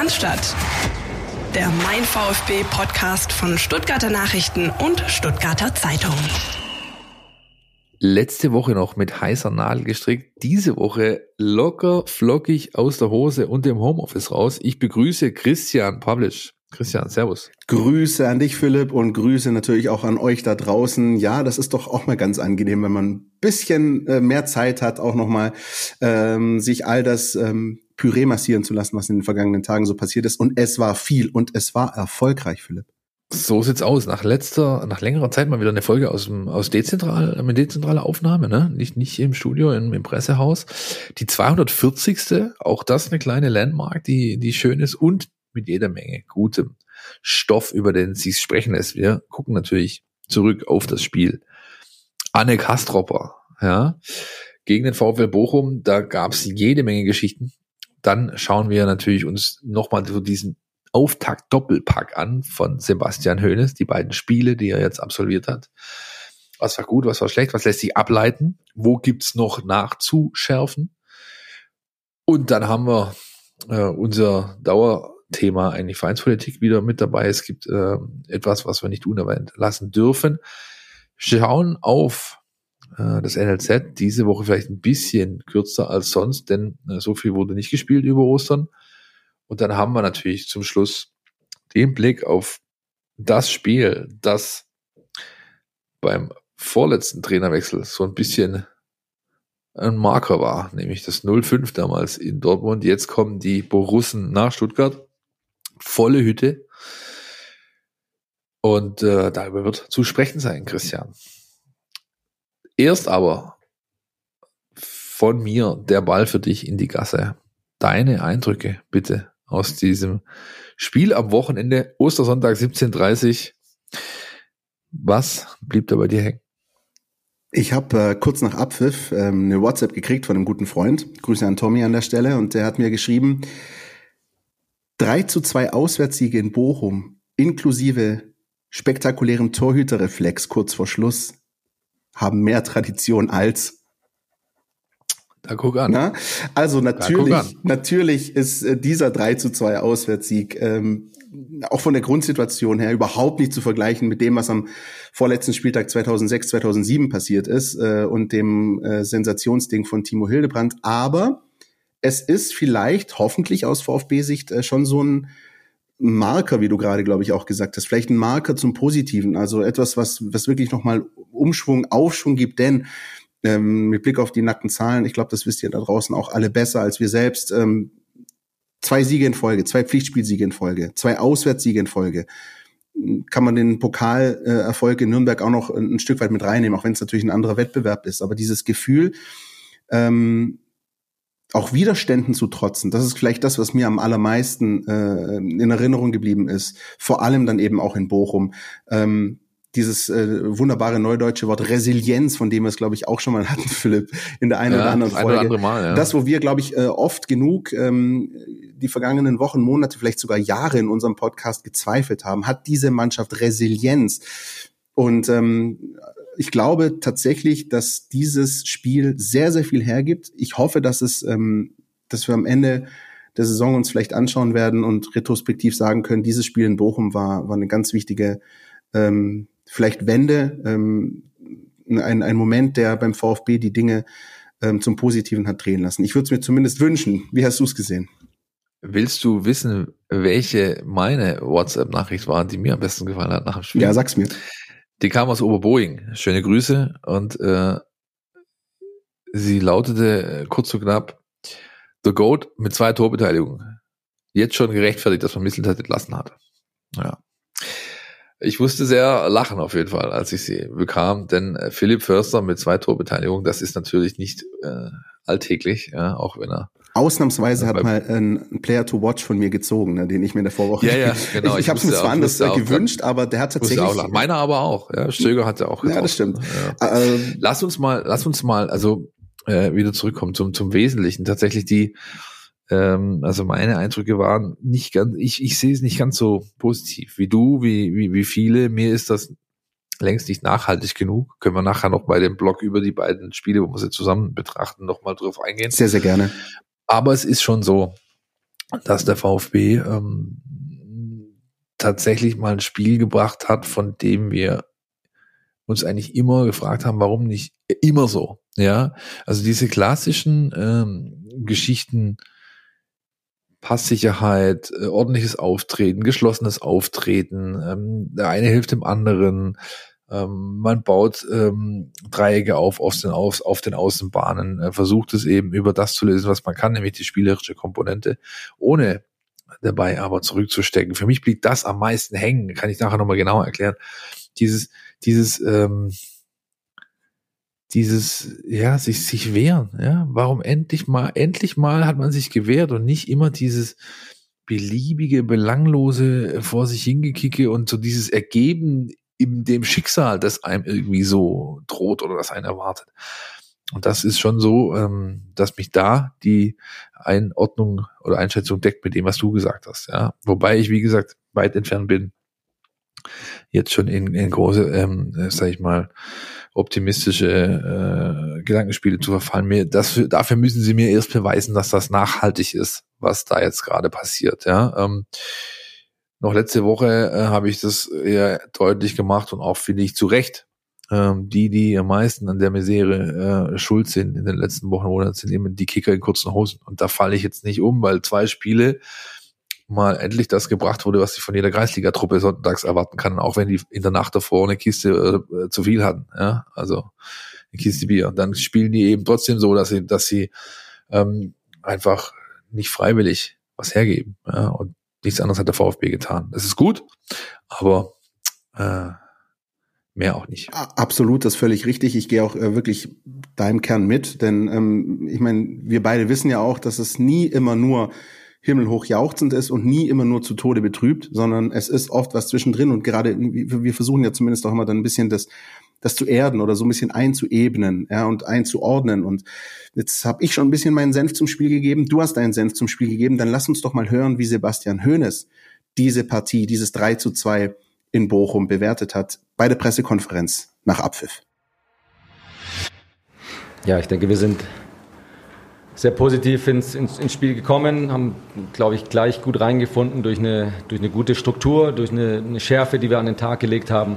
Cannstatt. Der Mein VfB Podcast von Stuttgarter Nachrichten und Stuttgarter Zeitung. Letzte Woche noch mit heißer Nadel gestrickt, diese Woche locker flockig aus der Hose und dem Homeoffice raus. Ich begrüße Christian Pavlic. Christian, Servus. Grüße an dich, Philipp, und Grüße natürlich auch an euch da draußen. Ja, das ist doch auch mal ganz angenehm, wenn man ein bisschen äh, mehr Zeit hat, auch nochmal ähm, sich all das ähm, Püree massieren zu lassen, was in den vergangenen Tagen so passiert ist. Und es war viel und es war erfolgreich, Philipp. So sieht's aus. Nach letzter, nach längerer Zeit mal wieder eine Folge aus dem, aus dezentral, mit dezentraler Aufnahme, ne? Nicht, nicht im Studio, im, im Pressehaus. Die 240. Auch das eine kleine Landmark, die, die schön ist und mit jeder Menge gutem Stoff, über den sie sprechen lässt. Wir gucken natürlich zurück auf das Spiel. Anne Kastropper, ja, gegen den VfL Bochum, da gab's jede Menge Geschichten. Dann schauen wir natürlich uns nochmal so diesen Auftakt-Doppelpack an von Sebastian Hoeneß, die beiden Spiele, die er jetzt absolviert hat. Was war gut, was war schlecht, was lässt sich ableiten, wo gibt's noch nachzuschärfen. Und dann haben wir äh, unser Dauerthema eigentlich Vereinspolitik wieder mit dabei. Es gibt äh, etwas, was wir nicht unerwähnt lassen dürfen. Schauen auf äh, das NLZ diese Woche vielleicht ein bisschen kürzer als sonst, denn äh, so viel wurde nicht gespielt über Ostern. Und dann haben wir natürlich zum Schluss den Blick auf das Spiel, das beim vorletzten Trainerwechsel so ein bisschen ein Marker war, nämlich das 0-5 damals in Dortmund. Jetzt kommen die Borussen nach Stuttgart. Volle Hütte. Und äh, darüber wird zu sprechen sein, Christian. Erst aber von mir der Ball für dich in die Gasse. Deine Eindrücke bitte aus diesem Spiel am Wochenende, Ostersonntag 17.30 Was blieb da bei dir hängen? Ich habe äh, kurz nach Abpfiff ähm, eine WhatsApp gekriegt von einem guten Freund. Grüße an Tommy an der Stelle. Und der hat mir geschrieben, 3 zu 2 Auswärtssiege in Bochum, inklusive spektakulärem Torhüterreflex kurz vor Schluss, haben mehr Tradition als da guck an. Na? Also natürlich, an. natürlich ist äh, dieser 3 zu 2 Auswärtssieg ähm, auch von der Grundsituation her überhaupt nicht zu vergleichen mit dem, was am vorletzten Spieltag 2006, 2007 passiert ist äh, und dem äh, Sensationsding von Timo Hildebrand. Aber es ist vielleicht, hoffentlich aus VfB-Sicht, äh, schon so ein Marker, wie du gerade, glaube ich, auch gesagt hast. Vielleicht ein Marker zum Positiven. Also etwas, was, was wirklich nochmal Umschwung, Aufschwung gibt. Denn ähm, mit Blick auf die nackten Zahlen, ich glaube, das wisst ihr da draußen auch alle besser als wir selbst. Ähm, zwei Siege in Folge, zwei Pflichtspielsiege in Folge, zwei Auswärtssiege in Folge. Kann man den Pokalerfolg in Nürnberg auch noch ein, Stück weit mit reinnehmen, auch wenn es natürlich ein anderer Wettbewerb ist. Aber dieses Gefühl, ähm, auch Widerständen zu trotzen, das ist vielleicht das, was mir am allermeisten äh, in Erinnerung geblieben ist. Vor allem dann eben auch in Bochum. Ähm, dieses äh, wunderbare neudeutsche Wort Resilienz, von dem wir es, glaube ich, auch schon mal hatten, Philipp, in der einen ja, oder anderen Folge. Oder andere mal, ja. Das, wo wir, glaube ich, äh, oft genug ähm, die vergangenen Wochen, Monate, vielleicht sogar Jahre in unserem Podcast gezweifelt haben, hat diese Mannschaft Resilienz. Und ähm, ich glaube tatsächlich, dass dieses Spiel sehr, sehr viel hergibt. Ich hoffe, dass es, ähm, dass wir am Ende der Saison uns vielleicht anschauen werden und retrospektiv sagen können, dieses Spiel in Bochum war, war eine ganz wichtige ähm, vielleicht Wende, ähm, ein, ein Moment, der beim VfB die Dinge ähm, zum Positiven hat drehen lassen. Ich würde es mir zumindest wünschen. Wie hast du es gesehen? Willst du wissen, welche meine WhatsApp-Nachricht war, die mir am besten gefallen hat nach dem Spiel? Ja, sag's mir. Die kam aus Oberboing. Schöne Grüße und äh, sie lautete kurz und knapp The Goat mit zwei Torbeteiligungen. Jetzt schon gerechtfertigt, dass man Misseltat entlassen hat. Ja. Ich musste sehr lachen auf jeden Fall, als ich sie bekam, denn äh, Philipp Förster mit zwei Torbeteiligungen, das ist natürlich nicht äh, alltäglich, ja, auch wenn er Ausnahmsweise hat mal ein Player to Watch von mir gezogen, ne, den ich mir in der Vorwoche. Ja, ja, genau. Ich, ich habe es mir zwar anders gewünscht, aber der hat tatsächlich. Auch Meiner aber auch. Ja, Stöger hat ja auch. Getroffen. Ja, das stimmt. Ja. Ähm, lass uns mal, lass uns mal, also äh, wieder zurückkommen zum zum Wesentlichen. Tatsächlich die ähm, also meine Eindrücke waren nicht ganz, ich, ich sehe es nicht ganz so positiv wie du, wie, wie, wie viele. Mir ist das längst nicht nachhaltig genug. Können wir nachher noch bei dem Blog über die beiden Spiele, wo wir sie zusammen betrachten, nochmal drauf eingehen. Sehr, sehr gerne. Aber es ist schon so, dass der VfB ähm, tatsächlich mal ein Spiel gebracht hat, von dem wir uns eigentlich immer gefragt haben, warum nicht immer so. Ja, also diese klassischen ähm, Geschichten, Passsicherheit, äh, ordentliches Auftreten, geschlossenes Auftreten, ähm, der eine hilft dem anderen, ähm, man baut ähm, Dreiecke auf, auf den, auf, auf den Außenbahnen, äh, versucht es eben über das zu lösen, was man kann, nämlich die spielerische Komponente, ohne dabei aber zurückzustecken. Für mich blieb das am meisten hängen, kann ich nachher nochmal genauer erklären. Dieses, dieses, ähm, dieses, ja, sich, sich wehren, ja. Warum endlich mal, endlich mal hat man sich gewehrt und nicht immer dieses beliebige, belanglose vor sich hingekicke und so dieses Ergeben in dem Schicksal, das einem irgendwie so droht oder das einen erwartet. Und das ist schon so, ähm, dass mich da die Einordnung oder Einschätzung deckt mit dem, was du gesagt hast. Ja, wobei ich wie gesagt weit entfernt bin, jetzt schon in, in große, ähm, äh, sag ich mal, optimistische äh, Gedankenspiele zu verfallen. Mir, das, dafür müssen sie mir erst beweisen, dass das nachhaltig ist, was da jetzt gerade passiert. Ja, ähm, noch letzte Woche äh, habe ich das eher deutlich gemacht und auch finde ich zu Recht ähm, die, die am meisten an der Misere äh, schuld sind in den letzten Wochen oder sind eben die Kicker in kurzen Hosen. Und da falle ich jetzt nicht um, weil zwei Spiele mal endlich das gebracht wurde, was ich von jeder Kreisliga-Truppe sonntags erwarten kann, auch wenn die in der Nacht davor eine Kiste äh, zu viel hatten. Ja, also eine Kiste Bier. Und dann spielen die eben trotzdem so, dass sie, dass sie ähm, einfach nicht freiwillig was hergeben. Ja, und nichts anderes hat der VfB getan. Das ist gut, aber äh, mehr auch nicht. Absolut, das ist völlig richtig. Ich gehe auch äh, wirklich deinem Kern mit, denn ähm, ich meine, wir beide wissen ja auch, dass es nie immer nur himmelhoch jauchzend ist und nie immer nur zu Tode betrübt, sondern es ist oft was zwischendrin und gerade wir versuchen ja zumindest auch immer dann ein bisschen das das zu erden oder so ein bisschen einzuebnen ja, und einzuordnen. Und jetzt habe ich schon ein bisschen meinen Senf zum Spiel gegeben, du hast deinen Senf zum Spiel gegeben, dann lass uns doch mal hören, wie Sebastian Hoeneß diese Partie, dieses 3 zu 2 in Bochum bewertet hat bei der Pressekonferenz nach Abpfiff. Ja, ich denke, wir sind sehr positiv ins, ins, ins Spiel gekommen, haben, glaube ich, gleich gut reingefunden durch eine, durch eine gute Struktur, durch eine, eine Schärfe, die wir an den Tag gelegt haben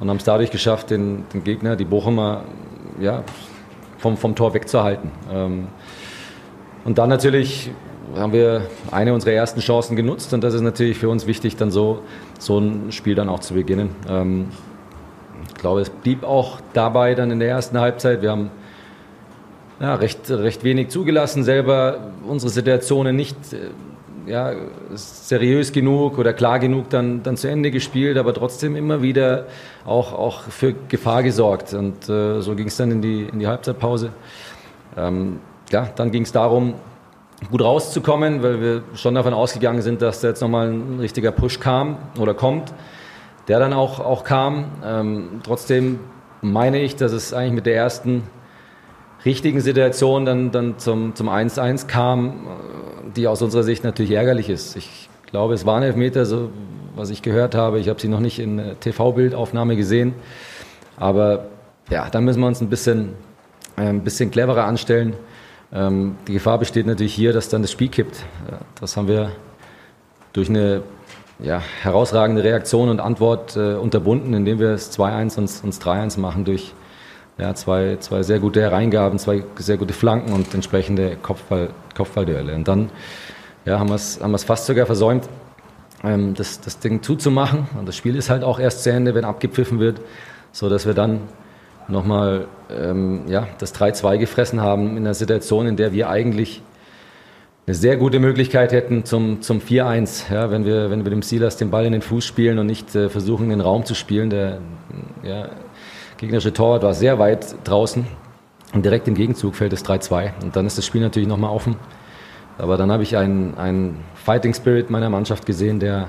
und haben es dadurch geschafft, den, den Gegner, die Bochumer, ja, vom, vom Tor wegzuhalten. Ähm, und dann natürlich haben wir eine unserer ersten Chancen genutzt und das ist natürlich für uns wichtig, dann so, so ein Spiel dann auch zu beginnen. Ähm, ich glaube, es blieb auch dabei dann in der ersten Halbzeit. Wir haben ja, recht, recht wenig zugelassen, selber unsere Situationen nicht äh, ja, seriös genug oder klar genug dann, dann zu Ende gespielt, aber trotzdem immer wieder auch, auch für Gefahr gesorgt. Und äh, so ging es dann in die, in die Halbzeitpause. Ähm, ja, dann ging es darum, gut rauszukommen, weil wir schon davon ausgegangen sind, dass da jetzt nochmal ein richtiger Push kam oder kommt, der dann auch, auch kam. Ähm, trotzdem meine ich, dass es eigentlich mit der ersten richtigen Situation dann, dann zum, zum 1-1 kam, die aus unserer Sicht natürlich ärgerlich ist. Ich glaube, es waren Elfmeter, so was ich gehört habe. Ich habe sie noch nicht in TV-Bildaufnahme gesehen. Aber ja, da müssen wir uns ein bisschen, äh, ein bisschen cleverer anstellen. Ähm, die Gefahr besteht natürlich hier, dass dann das Spiel kippt. Das haben wir durch eine ja, herausragende Reaktion und Antwort äh, unterbunden, indem wir es 2-1 und, und 3-1 machen durch ja, zwei, zwei sehr gute Hereingaben, zwei sehr gute Flanken und entsprechende Kopfball, Kopfballduelle. Und dann ja, haben wir es haben fast sogar versäumt, ähm, das, das Ding zuzumachen. Und das Spiel ist halt auch erst zu Ende, wenn abgepfiffen wird, so dass wir dann nochmal ähm, ja, das 3-2 gefressen haben in einer Situation, in der wir eigentlich eine sehr gute Möglichkeit hätten zum, zum 4-1, ja, wenn, wir, wenn wir dem Silas den Ball in den Fuß spielen und nicht äh, versuchen, den Raum zu spielen. Der ja, gegnerische Torwart war sehr weit draußen und direkt im Gegenzug fällt es 3-2 und dann ist das Spiel natürlich nochmal offen. Aber dann habe ich einen, einen Fighting Spirit meiner Mannschaft gesehen, der,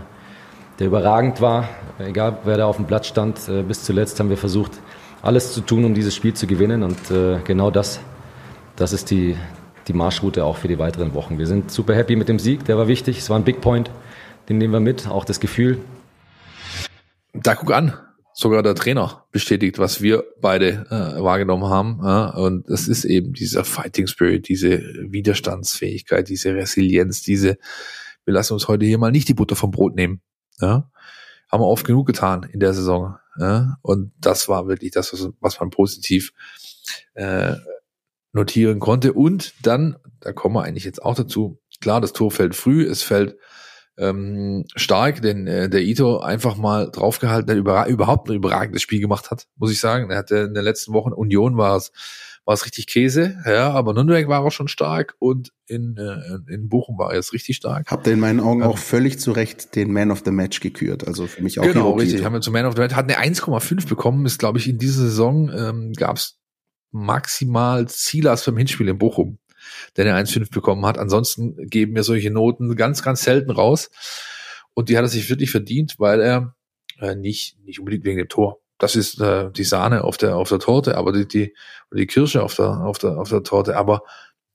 der überragend war. Egal, wer da auf dem Platz stand, äh, bis zuletzt haben wir versucht, alles zu tun, um dieses Spiel zu gewinnen. Und äh, genau das, das ist die, die Marschroute auch für die weiteren Wochen. Wir sind super happy mit dem Sieg, der war wichtig. Es war ein Big Point, den nehmen wir mit, auch das Gefühl. Da guck an. Sogar der Trainer bestätigt, was wir beide äh, wahrgenommen haben. Ja? Und das ist eben dieser Fighting Spirit, diese Widerstandsfähigkeit, diese Resilienz, diese, wir lassen uns heute hier mal nicht die Butter vom Brot nehmen. Ja? Haben wir oft genug getan in der Saison. Ja? Und das war wirklich das, was, was man positiv äh, notieren konnte. Und dann, da kommen wir eigentlich jetzt auch dazu, klar, das Tor fällt früh, es fällt ähm, stark, denn äh, der Ito einfach mal draufgehalten, der über, überhaupt ein überragendes Spiel gemacht hat, muss ich sagen. Er hatte in den letzten Wochen Union war es war es richtig Käse, ja, aber Nürnberg war auch schon stark und in, äh, in Bochum war er jetzt richtig stark. Habt ihr in meinen Augen ähm, auch völlig zu Recht den Man of the Match gekürt, also für mich auch Genau, richtig, haben wir zum Man of the Match, hat eine 1,5 bekommen, ist glaube ich in dieser Saison ähm, gab es maximal Zielers beim Hinspiel in Bochum der eine 1,5 bekommen hat. Ansonsten geben wir solche Noten ganz, ganz selten raus. Und die hat er sich wirklich verdient, weil er äh, nicht, nicht unbedingt wegen dem Tor. Das ist äh, die Sahne auf der, auf der Torte, aber die, die, die Kirsche auf der, auf der, auf der Torte, aber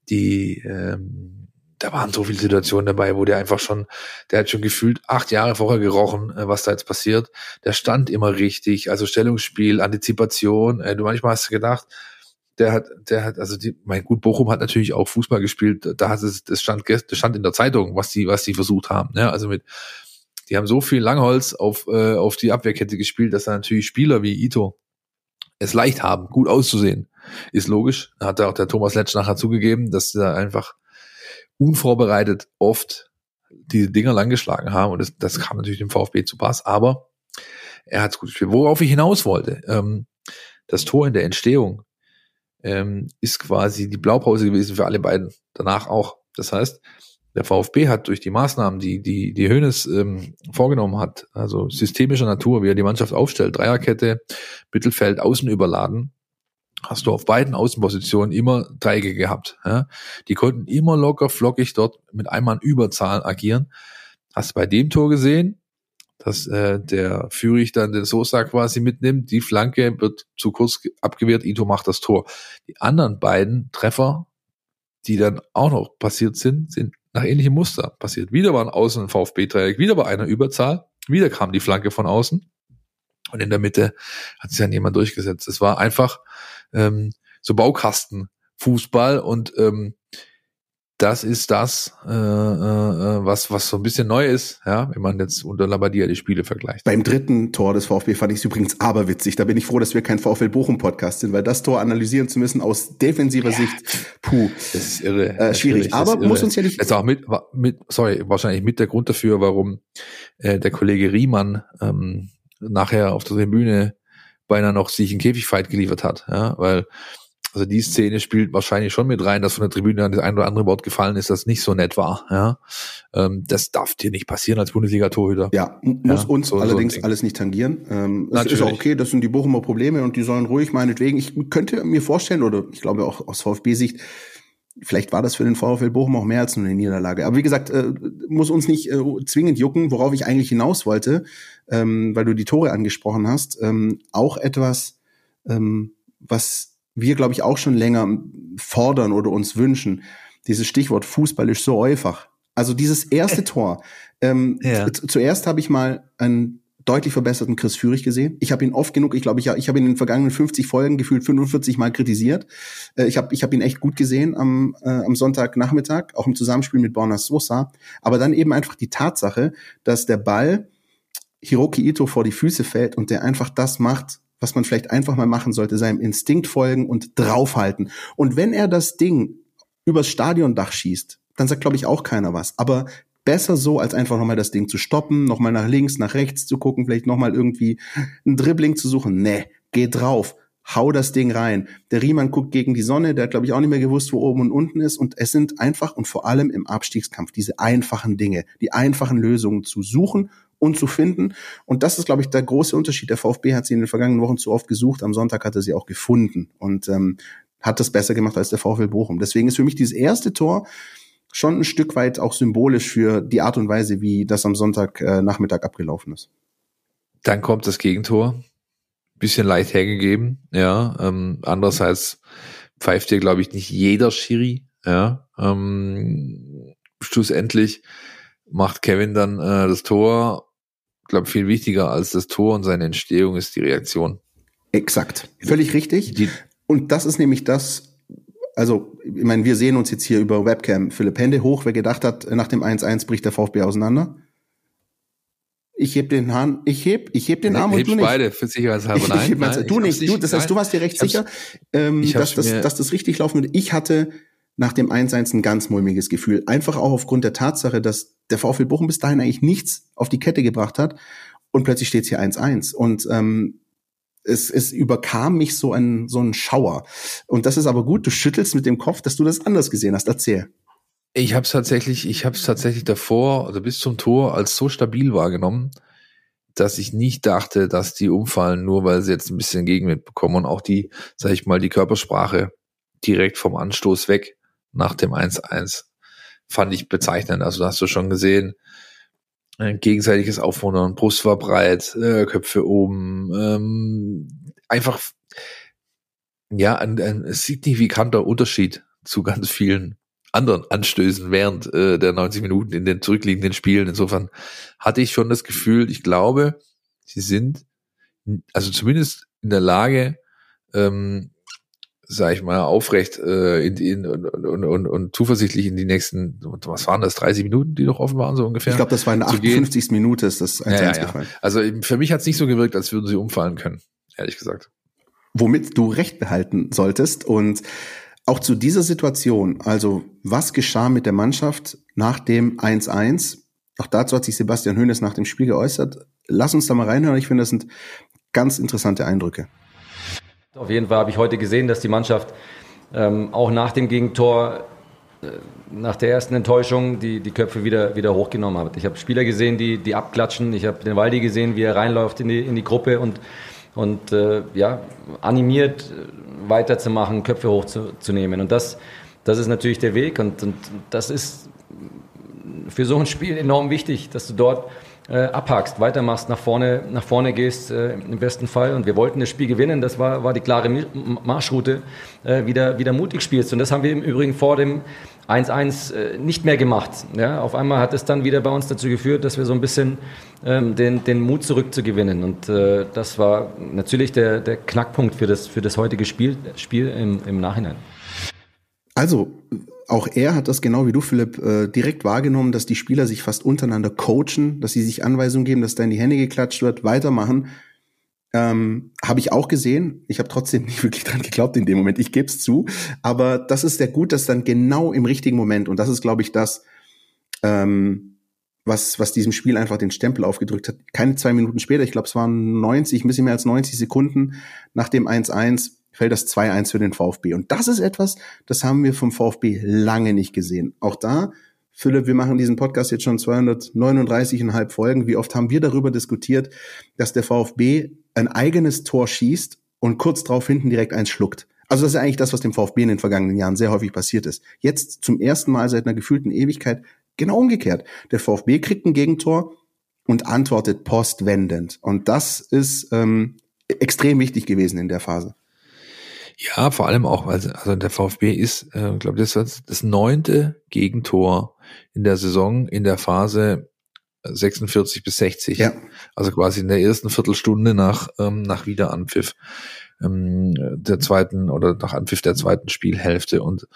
die, ähm, da waren so viele Situationen dabei, wo der einfach schon, der hat schon gefühlt acht Jahre vorher gerochen, äh, was da jetzt passiert. Der stand immer richtig, also Stellungsspiel, Antizipation. Äh, du manchmal hast du gedacht, der hat, der hat, also die, mein gut, Bochum hat natürlich auch Fußball gespielt. Da hat es, das stand, das stand in der Zeitung, was die, was die versucht haben. Ne? Also mit, die haben so viel Langholz auf, äh, auf die Abwehrkette gespielt, dass da natürlich Spieler wie Ito es leicht haben, gut auszusehen. Ist logisch. Hat da auch der Thomas Letsch nachher zugegeben, dass da einfach unvorbereitet oft diese Dinger langgeschlagen haben und das, das kam natürlich dem VfB zu Pass, aber er hat es gut gespielt. Worauf ich hinaus wollte, ähm, das Tor in der Entstehung ähm, ist quasi die Blaupause gewesen für alle beiden. Danach auch. Das heißt, der VfB hat durch die Maßnahmen, die die, die Hönes ähm, vorgenommen hat, also systemischer Natur, wie er die Mannschaft aufstellt, Dreierkette, Mittelfeld, Außen überladen, hast du auf beiden Außenpositionen immer Dreiecke gehabt. Ja? Die konnten immer locker flockig dort mit einmal Überzahl agieren. Hast du bei dem Tor gesehen, dass äh, der Führig dann den Sosa quasi mitnimmt. Die Flanke wird zu kurz abgewehrt, Ito macht das Tor. Die anderen beiden Treffer, die dann auch noch passiert sind, sind nach ähnlichem Muster passiert. Wieder war ein Außen ein VfB-Dreieck, wieder war einer Überzahl, wieder kam die Flanke von außen und in der Mitte hat sich dann jemand durchgesetzt. Es war einfach ähm, so Baukasten Fußball und ähm, das ist das, äh, äh, was, was so ein bisschen neu ist, ja, wenn man jetzt unter Labadia die Spiele vergleicht. Beim dritten Tor des VfB fand ich es übrigens aberwitzig. Da bin ich froh, dass wir kein VfL Bochum Podcast sind, weil das Tor analysieren zu müssen aus defensiver ja. Sicht, puh. Das ist irre. Äh, schwierig, ist aber irre. muss uns ja nicht. Ist auch mit, mit, sorry, wahrscheinlich mit der Grund dafür, warum äh, der Kollege Riemann ähm, nachher auf der Tribüne beinahe noch sich einen Käfigfight geliefert hat, ja, weil also die Szene spielt wahrscheinlich schon mit rein, dass von der Tribüne das ein oder andere Wort gefallen ist, das nicht so nett war. Ja, ähm, das darf dir nicht passieren als Bundesliga-Torhüter. Ja, muss ja, uns so, allerdings so alles nicht tangieren. Ähm, es ist auch okay, das sind die Bochumer Probleme und die sollen ruhig meinetwegen. Ich könnte mir vorstellen oder ich glaube auch aus VfB-Sicht, vielleicht war das für den VfL Bochum auch mehr als nur eine Niederlage. Aber wie gesagt, äh, muss uns nicht äh, zwingend jucken, worauf ich eigentlich hinaus wollte, ähm, weil du die Tore angesprochen hast. Ähm, auch etwas, ähm, was wir, glaube ich, auch schon länger fordern oder uns wünschen. Dieses Stichwort Fußball ist so einfach. Also dieses erste Tor. Ähm, ja. Zuerst habe ich mal einen deutlich verbesserten Chris Führig gesehen. Ich habe ihn oft genug, ich glaube, ich, ich habe ihn in den vergangenen 50 Folgen gefühlt 45 Mal kritisiert. Äh, ich habe ich hab ihn echt gut gesehen am, äh, am Sonntagnachmittag, auch im Zusammenspiel mit Borna Sosa. Aber dann eben einfach die Tatsache, dass der Ball Hiroki Ito vor die Füße fällt und der einfach das macht, was man vielleicht einfach mal machen sollte, seinem Instinkt folgen und draufhalten. Und wenn er das Ding übers Stadiondach schießt, dann sagt, glaube ich, auch keiner was. Aber besser so, als einfach nochmal das Ding zu stoppen, nochmal nach links, nach rechts zu gucken, vielleicht nochmal irgendwie ein Dribbling zu suchen. Nee, geh drauf. Hau das Ding rein. Der Riemann guckt gegen die Sonne, der hat, glaube ich, auch nicht mehr gewusst, wo oben und unten ist. Und es sind einfach und vor allem im Abstiegskampf diese einfachen Dinge, die einfachen Lösungen zu suchen und zu finden. Und das ist, glaube ich, der große Unterschied. Der VfB hat sie in den vergangenen Wochen zu oft gesucht. Am Sonntag hat er sie auch gefunden und ähm, hat das besser gemacht als der VfL Bochum. Deswegen ist für mich dieses erste Tor schon ein Stück weit auch symbolisch für die Art und Weise, wie das am Sonntag äh, Nachmittag abgelaufen ist. Dann kommt das Gegentor. Bisschen leicht hergegeben, ja. Ähm, andererseits pfeift dir, glaube ich, nicht jeder Schiri, ja. Ähm, schlussendlich macht Kevin dann äh, das Tor glaube viel wichtiger als das Tor und seine Entstehung ist die Reaktion. Exakt. Völlig richtig. Die, und das ist nämlich das, also, ich meine, wir sehen uns jetzt hier über Webcam. Philipp Hände hoch, wer gedacht hat, nach dem 1-1 bricht der VfB auseinander. Ich heb den Hahn, ich heb, ich heb den Arm und du nicht. beide für sicherheitshalber. Nein, ich heb nein, du nicht. Du, das heißt, du warst dir recht sicher, ähm, dass, das, dass das richtig laufen würde. Ich hatte nach dem 1-1 ein ganz mulmiges Gefühl. Einfach auch aufgrund der Tatsache, dass der VfL Bochum bis dahin eigentlich nichts auf die Kette gebracht hat und plötzlich steht es hier 1-1. Und ähm, es, es überkam mich so ein, so ein Schauer. Und das ist aber gut, du schüttelst mit dem Kopf, dass du das anders gesehen hast. Erzähl. Ich habe es tatsächlich, ich habe es tatsächlich davor, also bis zum Tor, als so stabil wahrgenommen, dass ich nicht dachte, dass die umfallen, nur weil sie jetzt ein bisschen Gegenwind bekommen und auch die, sag ich mal, die Körpersprache direkt vom Anstoß weg nach dem 1-1 fand ich bezeichnend. Also hast du schon gesehen, ein gegenseitiges Aufwundern, Brust war breit, äh, Köpfe oben, ähm, einfach ja ein, ein signifikanter Unterschied zu ganz vielen anderen Anstößen während äh, der 90 Minuten in den zurückliegenden Spielen. Insofern hatte ich schon das Gefühl, ich glaube, sie sind also zumindest in der Lage, ähm, sag ich mal, aufrecht äh, in, in, und, und, und, und zuversichtlich in die nächsten, was waren das, 30 Minuten, die noch offen waren, so ungefähr? Ich glaube, das war in der 58. Gehen. Minute, ist das 1 ja, ja, ja. Also für mich hat es nicht so gewirkt, als würden sie umfallen können, ehrlich gesagt. Womit du recht behalten solltest und auch zu dieser Situation, also was geschah mit der Mannschaft nach dem 1-1? Auch dazu hat sich Sebastian Hoeneß nach dem Spiel geäußert. Lass uns da mal reinhören. Ich finde, das sind ganz interessante Eindrücke. Auf jeden Fall habe ich heute gesehen, dass die Mannschaft ähm, auch nach dem Gegentor, äh, nach der ersten Enttäuschung, die, die Köpfe wieder, wieder hochgenommen hat. Ich habe Spieler gesehen, die, die abklatschen. Ich habe den Waldi gesehen, wie er reinläuft in die, in die Gruppe und, und äh, ja, animiert äh, weiterzumachen, Köpfe hochzunehmen. Und das, das ist natürlich der Weg und, und das ist für so ein Spiel enorm wichtig, dass du dort äh, abhakst, weitermachst, nach vorne, nach vorne gehst äh, im besten Fall. Und wir wollten das Spiel gewinnen. Das war, war die klare Marschroute, äh, wieder, wieder mutig spielst. Und das haben wir im Übrigen vor dem 1-1 äh, nicht mehr gemacht. Ja, auf einmal hat es dann wieder bei uns dazu geführt, dass wir so ein bisschen ähm, den, den Mut zurückzugewinnen. Und äh, das war natürlich der, der Knackpunkt für das, für das heutige Spiel, Spiel im, im Nachhinein. Also, auch er hat das genau wie du, Philipp, äh, direkt wahrgenommen, dass die Spieler sich fast untereinander coachen, dass sie sich Anweisungen geben, dass da in die Hände geklatscht wird, weitermachen. Ähm, habe ich auch gesehen. Ich habe trotzdem nicht wirklich dran geglaubt in dem Moment. Ich gebe es zu. Aber das ist sehr gut, dass dann genau im richtigen Moment, und das ist, glaube ich, das, ähm, was, was diesem Spiel einfach den Stempel aufgedrückt hat. Keine zwei Minuten später, ich glaube, es waren 90, ein bisschen mehr als 90 Sekunden nach dem 1-1, fällt das 2-1 für den VfB. Und das ist etwas, das haben wir vom VfB lange nicht gesehen. Auch da, Philipp, wir machen diesen Podcast jetzt schon 239,5 Folgen. Wie oft haben wir darüber diskutiert, dass der VfB ein eigenes Tor schießt und kurz darauf hinten direkt eins schluckt? Also das ist eigentlich das, was dem VfB in den vergangenen Jahren sehr häufig passiert ist. Jetzt zum ersten Mal seit einer gefühlten Ewigkeit genau umgekehrt. Der VfB kriegt ein Gegentor und antwortet postwendend. Und das ist ähm, extrem wichtig gewesen in der Phase. Ja, vor allem auch, also, also der VfB ist, äh, glaube das ist das neunte Gegentor in der Saison in der Phase 46 bis 60. Ja. Also quasi in der ersten Viertelstunde nach, ähm, nach Wiederanpfiff ähm, der zweiten oder nach Anpfiff der zweiten Spielhälfte. Und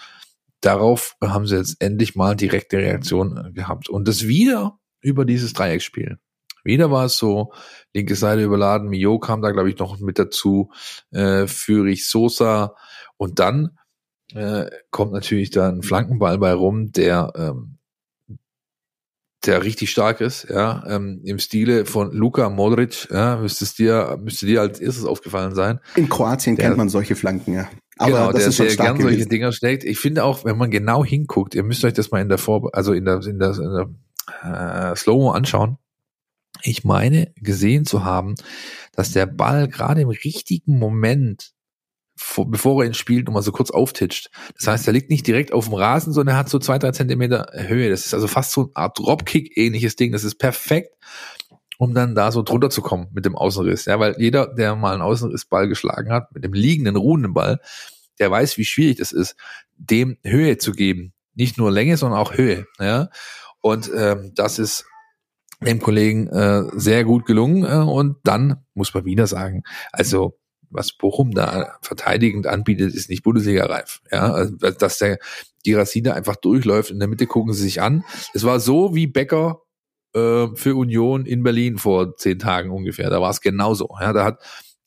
darauf haben sie jetzt endlich mal direkte Reaktion gehabt. Und das wieder über dieses Dreiecksspiel. Wieder war es so, linke Seite überladen, Mio kam da, glaube ich, noch mit dazu, äh, Fürich Sosa und dann äh, kommt natürlich da ein Flankenball bei rum, der ähm, der richtig stark ist, ja, ähm, im Stile von Luka Modric, ja, müsste es dir, müsste dir als erstes aufgefallen sein. In Kroatien der, kennt man solche Flanken, ja. Aber genau, das der, ist schon der stark gern solche Dinger schlägt. Ich finde auch, wenn man genau hinguckt, ihr müsst euch das mal in der Vor, also in der, in der, in der äh, Slow-Mo anschauen ich meine gesehen zu haben, dass der Ball gerade im richtigen Moment, vor, bevor er ihn spielt, nochmal so kurz auftitscht. Das heißt, er liegt nicht direkt auf dem Rasen, sondern er hat so zwei, drei Zentimeter Höhe. Das ist also fast so eine Art Dropkick-ähnliches Ding. Das ist perfekt, um dann da so drunter zu kommen mit dem Außenriss. Ja, weil jeder, der mal einen Außenrissball geschlagen hat, mit dem liegenden, ruhenden Ball, der weiß, wie schwierig das ist, dem Höhe zu geben. Nicht nur Länge, sondern auch Höhe. Ja, und ähm, das ist dem Kollegen äh, sehr gut gelungen. Äh, und dann muss man wieder sagen, also was Bochum da verteidigend anbietet, ist nicht Bundesliga-reif. Ja, also, dass der Girassi da einfach durchläuft. In der Mitte gucken sie sich an. Es war so wie Becker äh, für Union in Berlin vor zehn Tagen ungefähr. Da war es genauso. Ja, da hat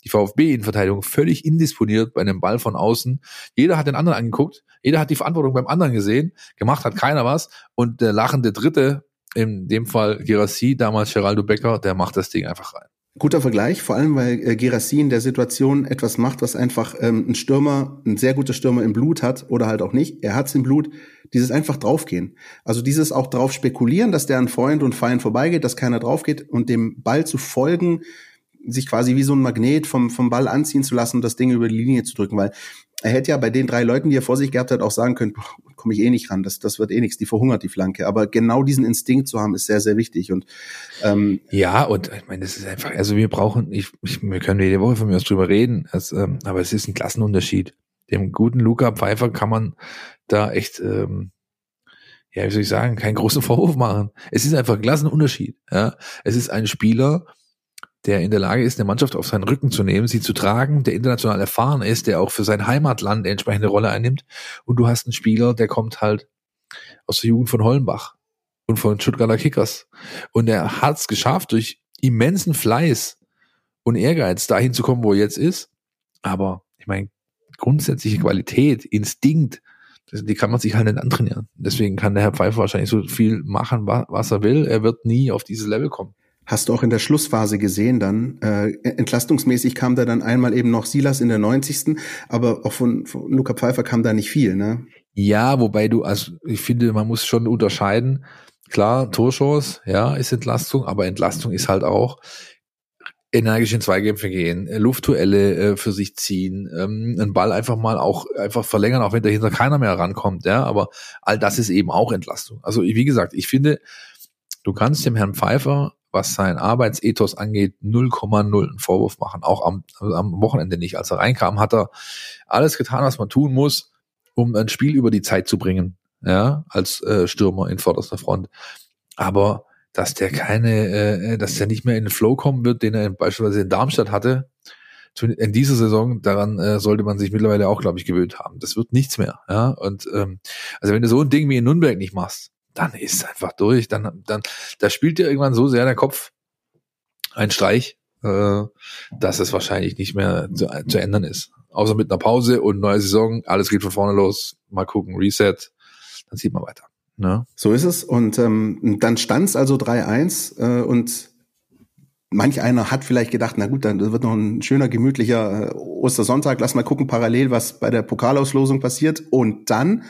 die VfB-Innenverteidigung völlig indisponiert bei einem Ball von außen. Jeder hat den anderen angeguckt, jeder hat die Verantwortung beim anderen gesehen, gemacht hat keiner was und der lachende Dritte, in dem Fall Gerassi, damals Geraldo Becker, der macht das Ding einfach rein. Guter Vergleich, vor allem weil äh, Gerassi in der Situation etwas macht, was einfach ähm, ein Stürmer, ein sehr guter Stürmer im Blut hat oder halt auch nicht. Er hat's im Blut, dieses einfach draufgehen. Also dieses auch drauf spekulieren, dass der an Freund und Feind vorbeigeht, dass keiner draufgeht und dem Ball zu folgen, sich quasi wie so ein Magnet vom, vom Ball anziehen zu lassen und das Ding über die Linie zu drücken, weil er hätte ja bei den drei Leuten, die er vor sich gehabt hat, auch sagen können, komme ich eh nicht ran, das, das wird eh nichts, die verhungert die Flanke. Aber genau diesen Instinkt zu haben, ist sehr, sehr wichtig. Und ähm, ja, und ich meine, das ist einfach, also wir brauchen, ich, ich wir können jede Woche von mir aus drüber reden, es, ähm, aber es ist ein Klassenunterschied. Dem guten Luca Pfeiffer kann man da echt ähm, ja, wie soll ich sagen, keinen großen Vorwurf machen. Es ist einfach ein Klassenunterschied. Ja, es ist ein Spieler, der in der Lage ist, eine Mannschaft auf seinen Rücken zu nehmen, sie zu tragen, der international erfahren ist, der auch für sein Heimatland eine entsprechende Rolle einnimmt. Und du hast einen Spieler, der kommt halt aus der Jugend von Hollenbach und von Stuttgarter Kickers. Und er hat es geschafft, durch immensen Fleiß und Ehrgeiz dahin zu kommen, wo er jetzt ist. Aber ich meine, grundsätzliche Qualität, Instinkt, die kann man sich halt nicht antrainieren. Deswegen kann der Herr Pfeiffer wahrscheinlich so viel machen, was er will. Er wird nie auf dieses Level kommen. Hast du auch in der Schlussphase gesehen dann. Äh, entlastungsmäßig kam da dann einmal eben noch Silas in der 90. Aber auch von, von Luca Pfeiffer kam da nicht viel, ne? Ja, wobei du, also ich finde, man muss schon unterscheiden. Klar, Torchance, ja, ist Entlastung, aber Entlastung ist halt auch energisch in Zweikämpfe gehen, äh, Luftduelle äh, für sich ziehen, ähm, einen Ball einfach mal auch einfach verlängern, auch wenn dahinter keiner mehr rankommt, ja, aber all das ist eben auch Entlastung. Also wie gesagt, ich finde, du kannst dem Herrn Pfeiffer was sein Arbeitsethos angeht, 0,0 einen Vorwurf machen. Auch am, am Wochenende nicht. Als er reinkam, hat er alles getan, was man tun muss, um ein Spiel über die Zeit zu bringen. Ja, als äh, Stürmer in vorderster Front. Aber dass der keine, äh, dass der nicht mehr in den Flow kommen wird, den er beispielsweise in Darmstadt hatte, in dieser Saison, daran äh, sollte man sich mittlerweile auch, glaube ich, gewöhnt haben. Das wird nichts mehr. Ja, und ähm, also wenn du so ein Ding wie in Nürnberg nicht machst, dann ist einfach durch. Dann, dann, da spielt dir irgendwann so sehr der Kopf ein Streich, äh, dass es wahrscheinlich nicht mehr zu, zu ändern ist. Außer mit einer Pause und neue Saison, alles geht von vorne los. Mal gucken, Reset, dann sieht man weiter. Ne? So ist es. Und ähm, dann stand es also 3-1 äh, und manch einer hat vielleicht gedacht, na gut, dann wird noch ein schöner, gemütlicher äh, Ostersonntag. Lass mal gucken parallel, was bei der Pokalauslosung passiert. Und dann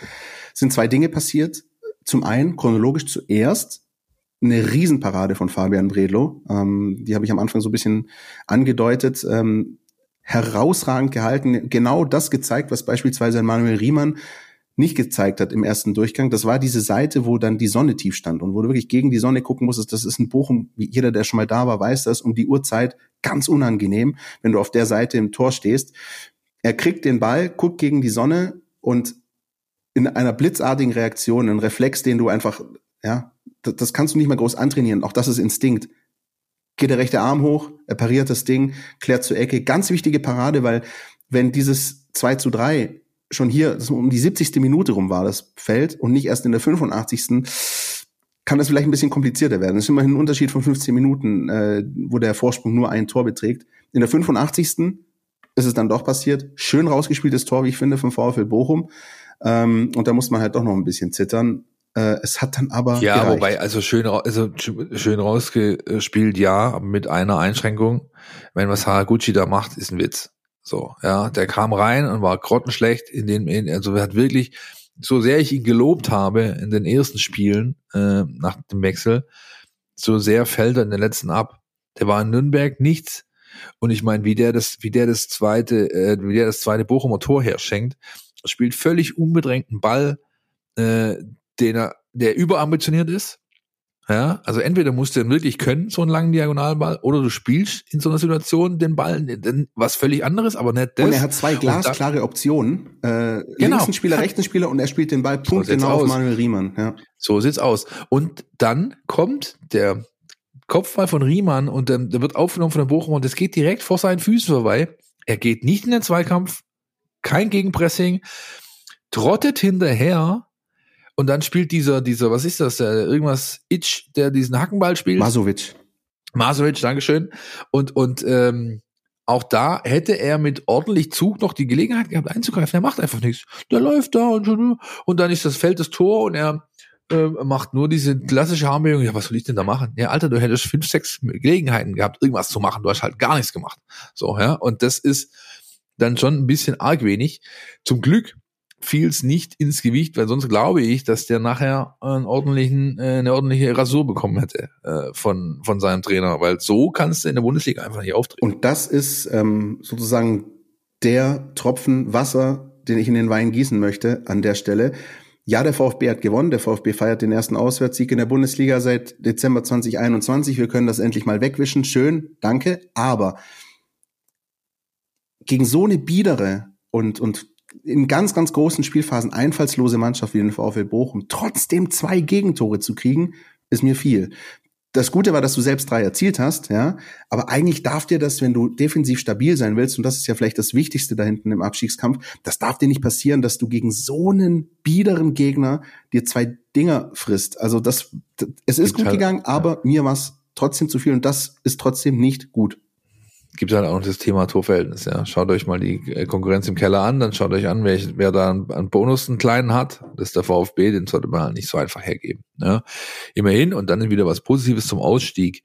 sind zwei Dinge passiert zum einen chronologisch zuerst eine Riesenparade von Fabian Bredlow. Ähm, die habe ich am Anfang so ein bisschen angedeutet. Ähm, herausragend gehalten, genau das gezeigt, was beispielsweise Manuel Riemann nicht gezeigt hat im ersten Durchgang. Das war diese Seite, wo dann die Sonne tief stand und wo du wirklich gegen die Sonne gucken musstest. Das ist ein Bochum, wie jeder, der schon mal da war, weiß das, um die Uhrzeit ganz unangenehm, wenn du auf der Seite im Tor stehst. Er kriegt den Ball, guckt gegen die Sonne und in einer blitzartigen Reaktion, ein Reflex, den du einfach, ja, das, das kannst du nicht mehr groß antrainieren. Auch das ist Instinkt. Geht der rechte Arm hoch, er pariert das Ding, klärt zur Ecke. Ganz wichtige Parade, weil wenn dieses 2 zu 3 schon hier um die 70. Minute rum war, das Feld, und nicht erst in der 85. kann das vielleicht ein bisschen komplizierter werden. Das ist immerhin ein Unterschied von 15 Minuten, äh, wo der Vorsprung nur ein Tor beträgt. In der 85. ist es dann doch passiert. Schön rausgespieltes Tor, wie ich finde, vom VfL Bochum. Ähm, und da muss man halt doch noch ein bisschen zittern. Äh, es hat dann aber. Ja, gereicht. wobei, also schön, also schön rausgespielt, ja, mit einer Einschränkung. Wenn was Haraguchi da macht, ist ein Witz. So, ja, der kam rein und war grottenschlecht in den, in, also er hat wirklich, so sehr ich ihn gelobt habe in den ersten Spielen äh, nach dem Wechsel, so sehr fällt er in den letzten ab. Der war in Nürnberg nichts. Und ich meine, wie der das, wie der das zweite, äh, wie der das zweite Bochumer Tor herschenkt, spielt völlig unbedrängten Ball, äh, den er, der überambitioniert ist. Ja, also entweder musst du den wirklich können, so einen langen Diagonalball, oder du spielst in so einer Situation den Ball, den, was völlig anderes, aber nicht das. Und er hat zwei glasklare Optionen. Äh, genau. Linken Spieler, rechten Spieler und er spielt den Ball punktgenau so auf Manuel Riemann. Ja. So sieht's aus. Und dann kommt der Kopfball von Riemann und ähm, der wird aufgenommen von der Bochum und das geht direkt vor seinen Füßen vorbei. Er geht nicht in den Zweikampf, kein Gegenpressing, trottet hinterher und dann spielt dieser, dieser, was ist das, der, irgendwas, Itch, der diesen Hackenball spielt. Masovic. Masovic, Dankeschön. Und, und ähm, auch da hätte er mit ordentlich Zug noch die Gelegenheit gehabt einzugreifen. Er macht einfach nichts. Der läuft da und, und dann ist das Feld das Tor und er äh, macht nur diese klassische Armbewegung. Ja, was soll ich denn da machen? Ja, Alter, du hättest fünf, sechs Gelegenheiten gehabt, irgendwas zu machen. Du hast halt gar nichts gemacht. So, ja. Und das ist dann schon ein bisschen arg wenig. Zum Glück fiel es nicht ins Gewicht, weil sonst glaube ich, dass der nachher einen ordentlichen, äh, eine ordentliche Rasur bekommen hätte äh, von, von seinem Trainer, weil so kannst du in der Bundesliga einfach nicht auftreten. Und das ist ähm, sozusagen der Tropfen Wasser, den ich in den Wein gießen möchte an der Stelle. Ja, der VfB hat gewonnen. Der VfB feiert den ersten Auswärtssieg in der Bundesliga seit Dezember 2021. Wir können das endlich mal wegwischen. Schön, danke. Aber gegen so eine biedere und, und in ganz, ganz großen Spielphasen einfallslose Mannschaft wie den VfL Bochum trotzdem zwei Gegentore zu kriegen, ist mir viel. Das Gute war, dass du selbst drei erzielt hast, ja. Aber eigentlich darf dir das, wenn du defensiv stabil sein willst, und das ist ja vielleicht das Wichtigste da hinten im Abstiegskampf, das darf dir nicht passieren, dass du gegen so einen biederen Gegner dir zwei Dinger frisst. Also das, es ist Gibt gut gegangen, aber ja. mir war es trotzdem zu viel und das ist trotzdem nicht gut gibt halt auch das Thema Torverhältnis. Ja. Schaut euch mal die äh, Konkurrenz im Keller an, dann schaut euch an, wer, wer da einen Bonus einen kleinen hat. Das ist der VfB, den sollte man halt nicht so einfach hergeben. Ja. Immerhin und dann wieder was Positives zum Ausstieg.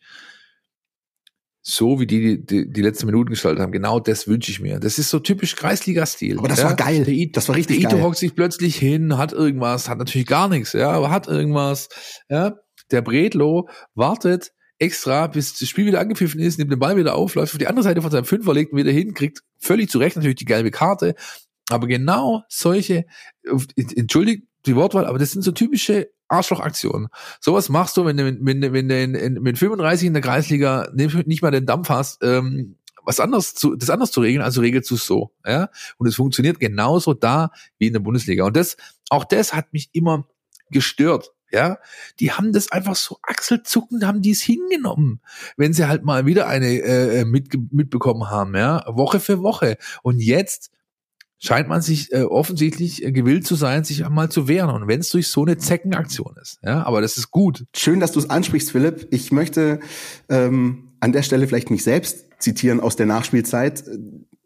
So wie die, die die letzten Minuten gestaltet haben, genau das wünsche ich mir. Das ist so typisch Kreisliga-Stil. Aber das ja. war geil. Der, das war richtig der Ito hockt sich plötzlich hin, hat irgendwas, hat natürlich gar nichts, ja, aber hat irgendwas. Ja. Der Bredlo wartet extra, bis das Spiel wieder angepfiffen ist, nimmt den Ball wieder auf, läuft auf die andere Seite von seinem Fünfer, legt ihn wieder hin, kriegt völlig zu Recht natürlich die gelbe Karte. Aber genau solche, entschuldigt die Wortwahl, aber das sind so typische Arschlochaktionen. Sowas machst du, wenn du, wenn, du, wenn mit 35 in der Kreisliga nicht mal den Dampf hast, ähm, was anderes zu, das anders zu regeln, also regelst du es so, ja. Und es funktioniert genauso da wie in der Bundesliga. Und das, auch das hat mich immer gestört ja, die haben das einfach so achselzuckend, haben die es hingenommen, wenn sie halt mal wieder eine äh, äh mit, mitbekommen haben, ja, Woche für Woche. Und jetzt scheint man sich äh, offensichtlich äh, gewillt zu sein, sich einmal zu wehren. Und wenn es durch so eine Zeckenaktion ist, ja, aber das ist gut. Schön, dass du es ansprichst, Philipp. Ich möchte ähm, an der Stelle vielleicht mich selbst zitieren aus der Nachspielzeit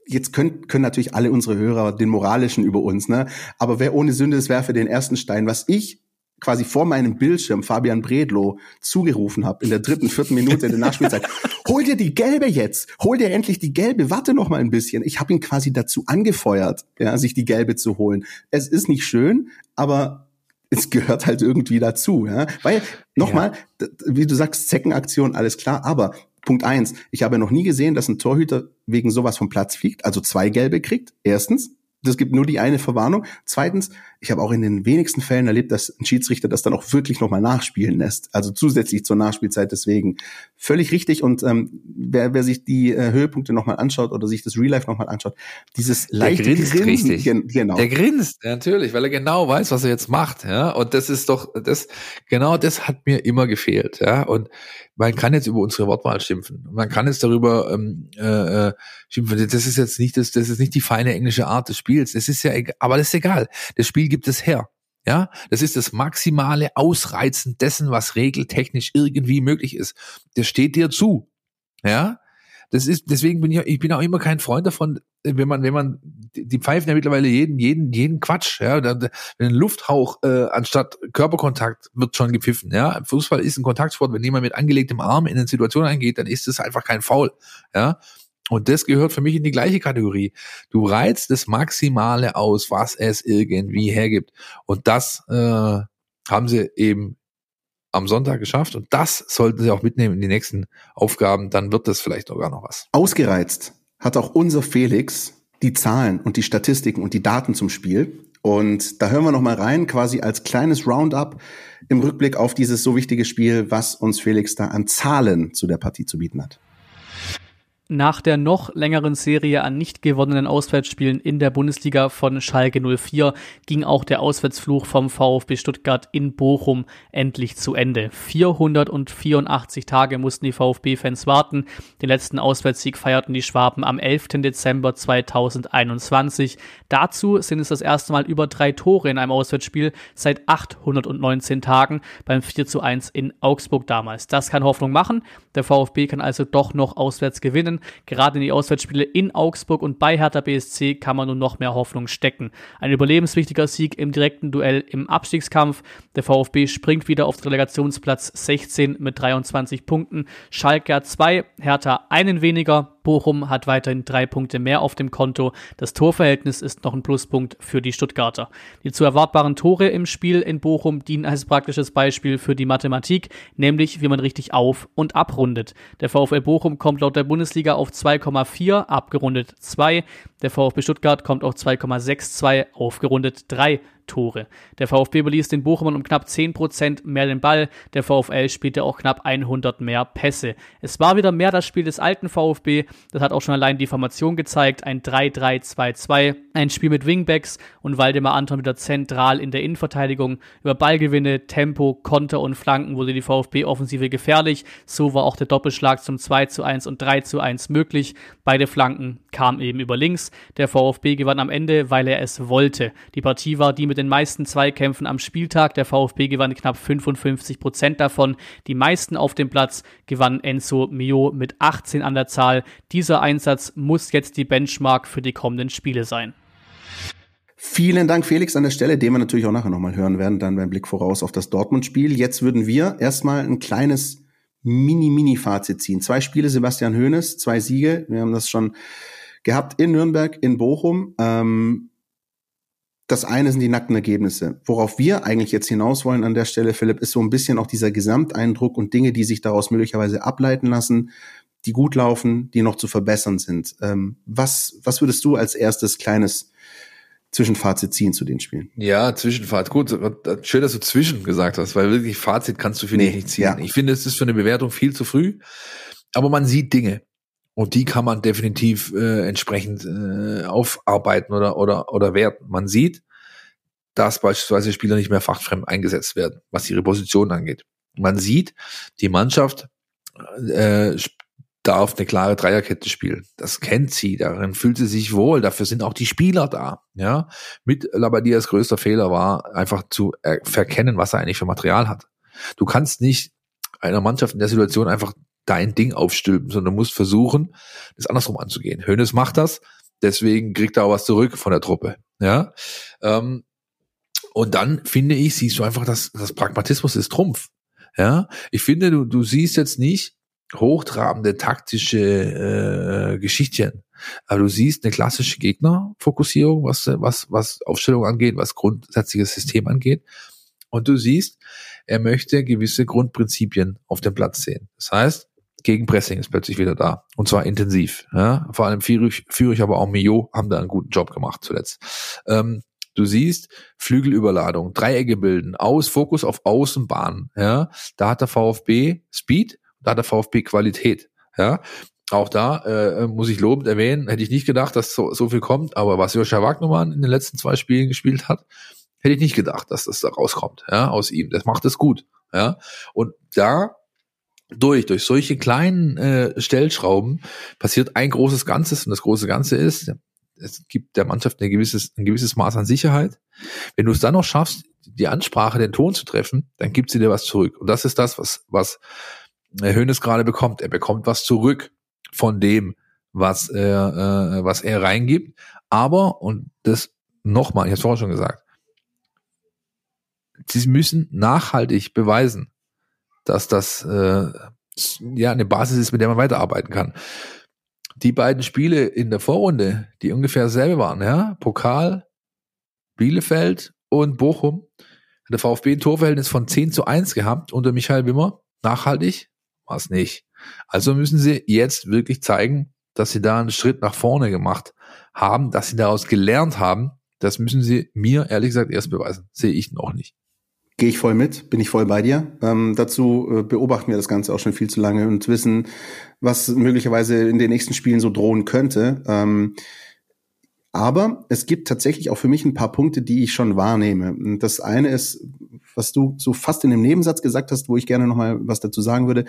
jetzt können, können natürlich alle unsere Hörer den moralischen über uns, ne? Aber wer ohne Sünde ist, werfe den ersten Stein. Was ich quasi vor meinem Bildschirm Fabian Bredlow zugerufen habe in der dritten, vierten Minute der Nachspielzeit. hol dir die gelbe jetzt, hol dir endlich die gelbe, warte noch mal ein bisschen. Ich habe ihn quasi dazu angefeuert, ja, sich die gelbe zu holen. Es ist nicht schön, aber es gehört halt irgendwie dazu, ja. Weil, nochmal, ja. wie du sagst, Zeckenaktion, alles klar, aber Punkt eins, ich habe noch nie gesehen, dass ein Torhüter wegen sowas vom Platz fliegt, also zwei gelbe kriegt, erstens das gibt nur die eine Verwarnung. Zweitens, ich habe auch in den wenigsten Fällen erlebt, dass ein Schiedsrichter das dann auch wirklich nochmal nachspielen lässt. Also zusätzlich zur Nachspielzeit deswegen. Völlig richtig. Und ähm, wer, wer sich die äh, Höhepunkte nochmal anschaut oder sich das Real Life nochmal anschaut, dieses leichte Der grinst Grinsen, richtig. Gen genau. Der grinst, natürlich, weil er genau weiß, was er jetzt macht. Ja, und das ist doch, das genau das hat mir immer gefehlt. Ja, und man kann jetzt über unsere Wortwahl schimpfen. Man kann jetzt darüber ähm, äh, äh schimpfen. Das ist jetzt nicht das, das ist nicht die feine englische Art des Spiels. Das ist ja, aber das ist egal. Das Spiel gibt es her. Ja, das ist das maximale Ausreizen dessen, was regeltechnisch irgendwie möglich ist. Das steht dir zu. Ja, das ist, deswegen bin ich, ich bin auch immer kein Freund davon, wenn man, wenn man, die pfeifen ja mittlerweile jeden, jeden, jeden Quatsch, ja, wenn ein Lufthauch äh, anstatt Körperkontakt wird schon gepfiffen, ja. Fußball ist ein Kontaktsport, wenn jemand mit angelegtem Arm in eine Situation eingeht, dann ist es einfach kein Foul, ja. Und das gehört für mich in die gleiche Kategorie. Du reizt das Maximale aus, was es irgendwie hergibt. Und das äh, haben sie eben am Sonntag geschafft. Und das sollten sie auch mitnehmen in die nächsten Aufgaben. Dann wird das vielleicht sogar noch was. Ausgereizt hat auch unser Felix die Zahlen und die Statistiken und die Daten zum Spiel. Und da hören wir noch mal rein, quasi als kleines Roundup im Rückblick auf dieses so wichtige Spiel, was uns Felix da an Zahlen zu der Partie zu bieten hat. Nach der noch längeren Serie an nicht gewonnenen Auswärtsspielen in der Bundesliga von Schalke 04 ging auch der Auswärtsfluch vom VfB Stuttgart in Bochum endlich zu Ende. 484 Tage mussten die VfB-Fans warten. Den letzten Auswärtssieg feierten die Schwaben am 11. Dezember 2021. Dazu sind es das erste Mal über drei Tore in einem Auswärtsspiel seit 819 Tagen beim 4 zu 1 in Augsburg damals. Das kann Hoffnung machen. Der VfB kann also doch noch auswärts gewinnen. Gerade in die Auswärtsspiele in Augsburg und bei Hertha BSC kann man nun noch mehr Hoffnung stecken. Ein überlebenswichtiger Sieg im direkten Duell im Abstiegskampf. Der VfB springt wieder auf den Relegationsplatz 16 mit 23 Punkten. Schalke hat zwei, Hertha einen weniger. Bochum hat weiterhin drei Punkte mehr auf dem Konto. Das Torverhältnis ist noch ein Pluspunkt für die Stuttgarter. Die zu erwartbaren Tore im Spiel in Bochum dienen als praktisches Beispiel für die Mathematik, nämlich wie man richtig auf- und abrundet. Der VfL Bochum kommt laut der Bundesliga auf 2,4, abgerundet 2. Der VfB Stuttgart kommt auf 2,62, aufgerundet 3 Tore. Der VfB beließ den Bochumern um knapp 10% mehr den Ball. Der VfL spielte auch knapp 100 mehr Pässe. Es war wieder mehr das Spiel des alten VfB. Das hat auch schon allein die Formation gezeigt. Ein 3-3-2-2. Ein Spiel mit Wingbacks und Waldemar Anton wieder zentral in der Innenverteidigung. Über Ballgewinne, Tempo, Konter und Flanken wurde die VfB-Offensive gefährlich. So war auch der Doppelschlag zum 2 1 und 3 1 möglich. Beide Flanken kamen eben über links. Der VfB gewann am Ende, weil er es wollte. Die Partie war die mit den meisten Zweikämpfen am Spieltag. Der VfB gewann knapp 55 Prozent davon. Die meisten auf dem Platz gewann Enzo Mio mit 18 an der Zahl. Dieser Einsatz muss jetzt die Benchmark für die kommenden Spiele sein. Vielen Dank, Felix, an der Stelle, den wir natürlich auch nachher nochmal hören werden, dann beim Blick voraus auf das Dortmund-Spiel. Jetzt würden wir erstmal ein kleines Mini-Mini-Fazit ziehen. Zwei Spiele Sebastian Hoeneß, zwei Siege. Wir haben das schon gehabt in Nürnberg, in Bochum. Ähm, das eine sind die nackten Ergebnisse. Worauf wir eigentlich jetzt hinaus wollen an der Stelle, Philipp, ist so ein bisschen auch dieser Gesamteindruck und Dinge, die sich daraus möglicherweise ableiten lassen, die gut laufen, die noch zu verbessern sind. Ähm, was, was würdest du als erstes kleines Zwischenfazit ziehen zu den Spielen? Ja, Zwischenfazit. Gut, schön, dass du zwischen gesagt hast, weil wirklich Fazit kannst du, finde nee, ich, nicht ziehen. Ja. Ich finde, es ist für eine Bewertung viel zu früh, aber man sieht Dinge. Und die kann man definitiv äh, entsprechend äh, aufarbeiten oder, oder, oder werten. Man sieht, dass beispielsweise Spieler nicht mehr fachfremd eingesetzt werden, was ihre Position angeht. Man sieht, die Mannschaft äh, darf eine klare Dreierkette spielen. Das kennt sie, darin fühlt sie sich wohl, dafür sind auch die Spieler da. Ja, Mit Labadias größter Fehler war einfach zu verkennen, was er eigentlich für Material hat. Du kannst nicht einer Mannschaft in der Situation einfach dein Ding aufstülpen, sondern musst versuchen, das andersrum anzugehen. Hönes macht das, deswegen kriegt er auch was zurück von der Truppe. Ja, ähm, und dann finde ich, siehst du einfach, dass das Pragmatismus ist Trumpf. Ja, ich finde, du, du siehst jetzt nicht hochtrabende taktische äh, Geschichtchen, aber du siehst eine klassische Gegnerfokussierung, was was was Aufstellung angeht, was grundsätzliches System angeht. Und du siehst, er möchte gewisse Grundprinzipien auf dem Platz sehen. Das heißt, Gegenpressing ist plötzlich wieder da. Und zwar intensiv. Ja? Vor allem Führich, Führich aber auch Mio haben da einen guten Job gemacht zuletzt. Ähm, du siehst Flügelüberladung, Dreiecke bilden, aus, Fokus auf Außenbahn. Ja? Da hat der VfB Speed, da hat der VfB Qualität. Ja? Auch da äh, muss ich lobend erwähnen, hätte ich nicht gedacht, dass so, so viel kommt, aber was Joscha Wagnermann in den letzten zwei Spielen gespielt hat, hätte ich nicht gedacht, dass das da rauskommt, ja, aus ihm. Das macht es gut, ja. Und da durch, durch solche kleinen äh, Stellschrauben passiert ein großes Ganzes und das große Ganze ist, es gibt der Mannschaft ein gewisses, ein gewisses Maß an Sicherheit. Wenn du es dann noch schaffst, die Ansprache, den Ton zu treffen, dann gibt sie dir was zurück. Und das ist das, was, was Hönes gerade bekommt. Er bekommt was zurück von dem, was er, äh, was er reingibt. Aber, und das nochmal, ich habe es vorhin schon gesagt, sie müssen nachhaltig beweisen, dass das äh, ja eine Basis ist, mit der man weiterarbeiten kann. Die beiden Spiele in der Vorrunde, die ungefähr dasselbe waren, ja, Pokal, Bielefeld und Bochum, hat der VfB ein Torverhältnis von 10 zu 1 gehabt unter Michael Wimmer. Nachhaltig war es nicht. Also müssen sie jetzt wirklich zeigen, dass sie da einen Schritt nach vorne gemacht haben, dass sie daraus gelernt haben. Das müssen sie mir ehrlich gesagt erst beweisen. Sehe ich noch nicht. Gehe ich voll mit, bin ich voll bei dir. Ähm, dazu äh, beobachten wir das Ganze auch schon viel zu lange und wissen, was möglicherweise in den nächsten Spielen so drohen könnte. Ähm, aber es gibt tatsächlich auch für mich ein paar Punkte, die ich schon wahrnehme. Und das eine ist, was du so fast in dem Nebensatz gesagt hast, wo ich gerne noch mal was dazu sagen würde.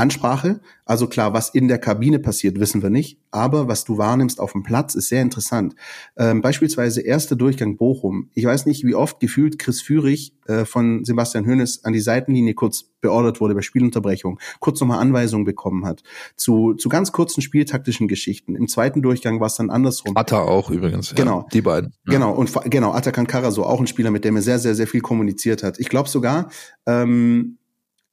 Ansprache, also klar, was in der Kabine passiert, wissen wir nicht, aber was du wahrnimmst auf dem Platz, ist sehr interessant. Ähm, beispielsweise erster Durchgang Bochum. Ich weiß nicht, wie oft gefühlt Chris Führig äh, von Sebastian Hoeneß an die Seitenlinie kurz beordert wurde bei Spielunterbrechung, kurz nochmal Anweisungen bekommen hat zu, zu ganz kurzen spieltaktischen Geschichten. Im zweiten Durchgang war es dann andersrum. Atta auch übrigens. Genau. Ja, die beiden. Ja. Genau. Und genau, Atakan Karaso, auch ein Spieler, mit dem er sehr, sehr, sehr viel kommuniziert hat. Ich glaube sogar, ähm,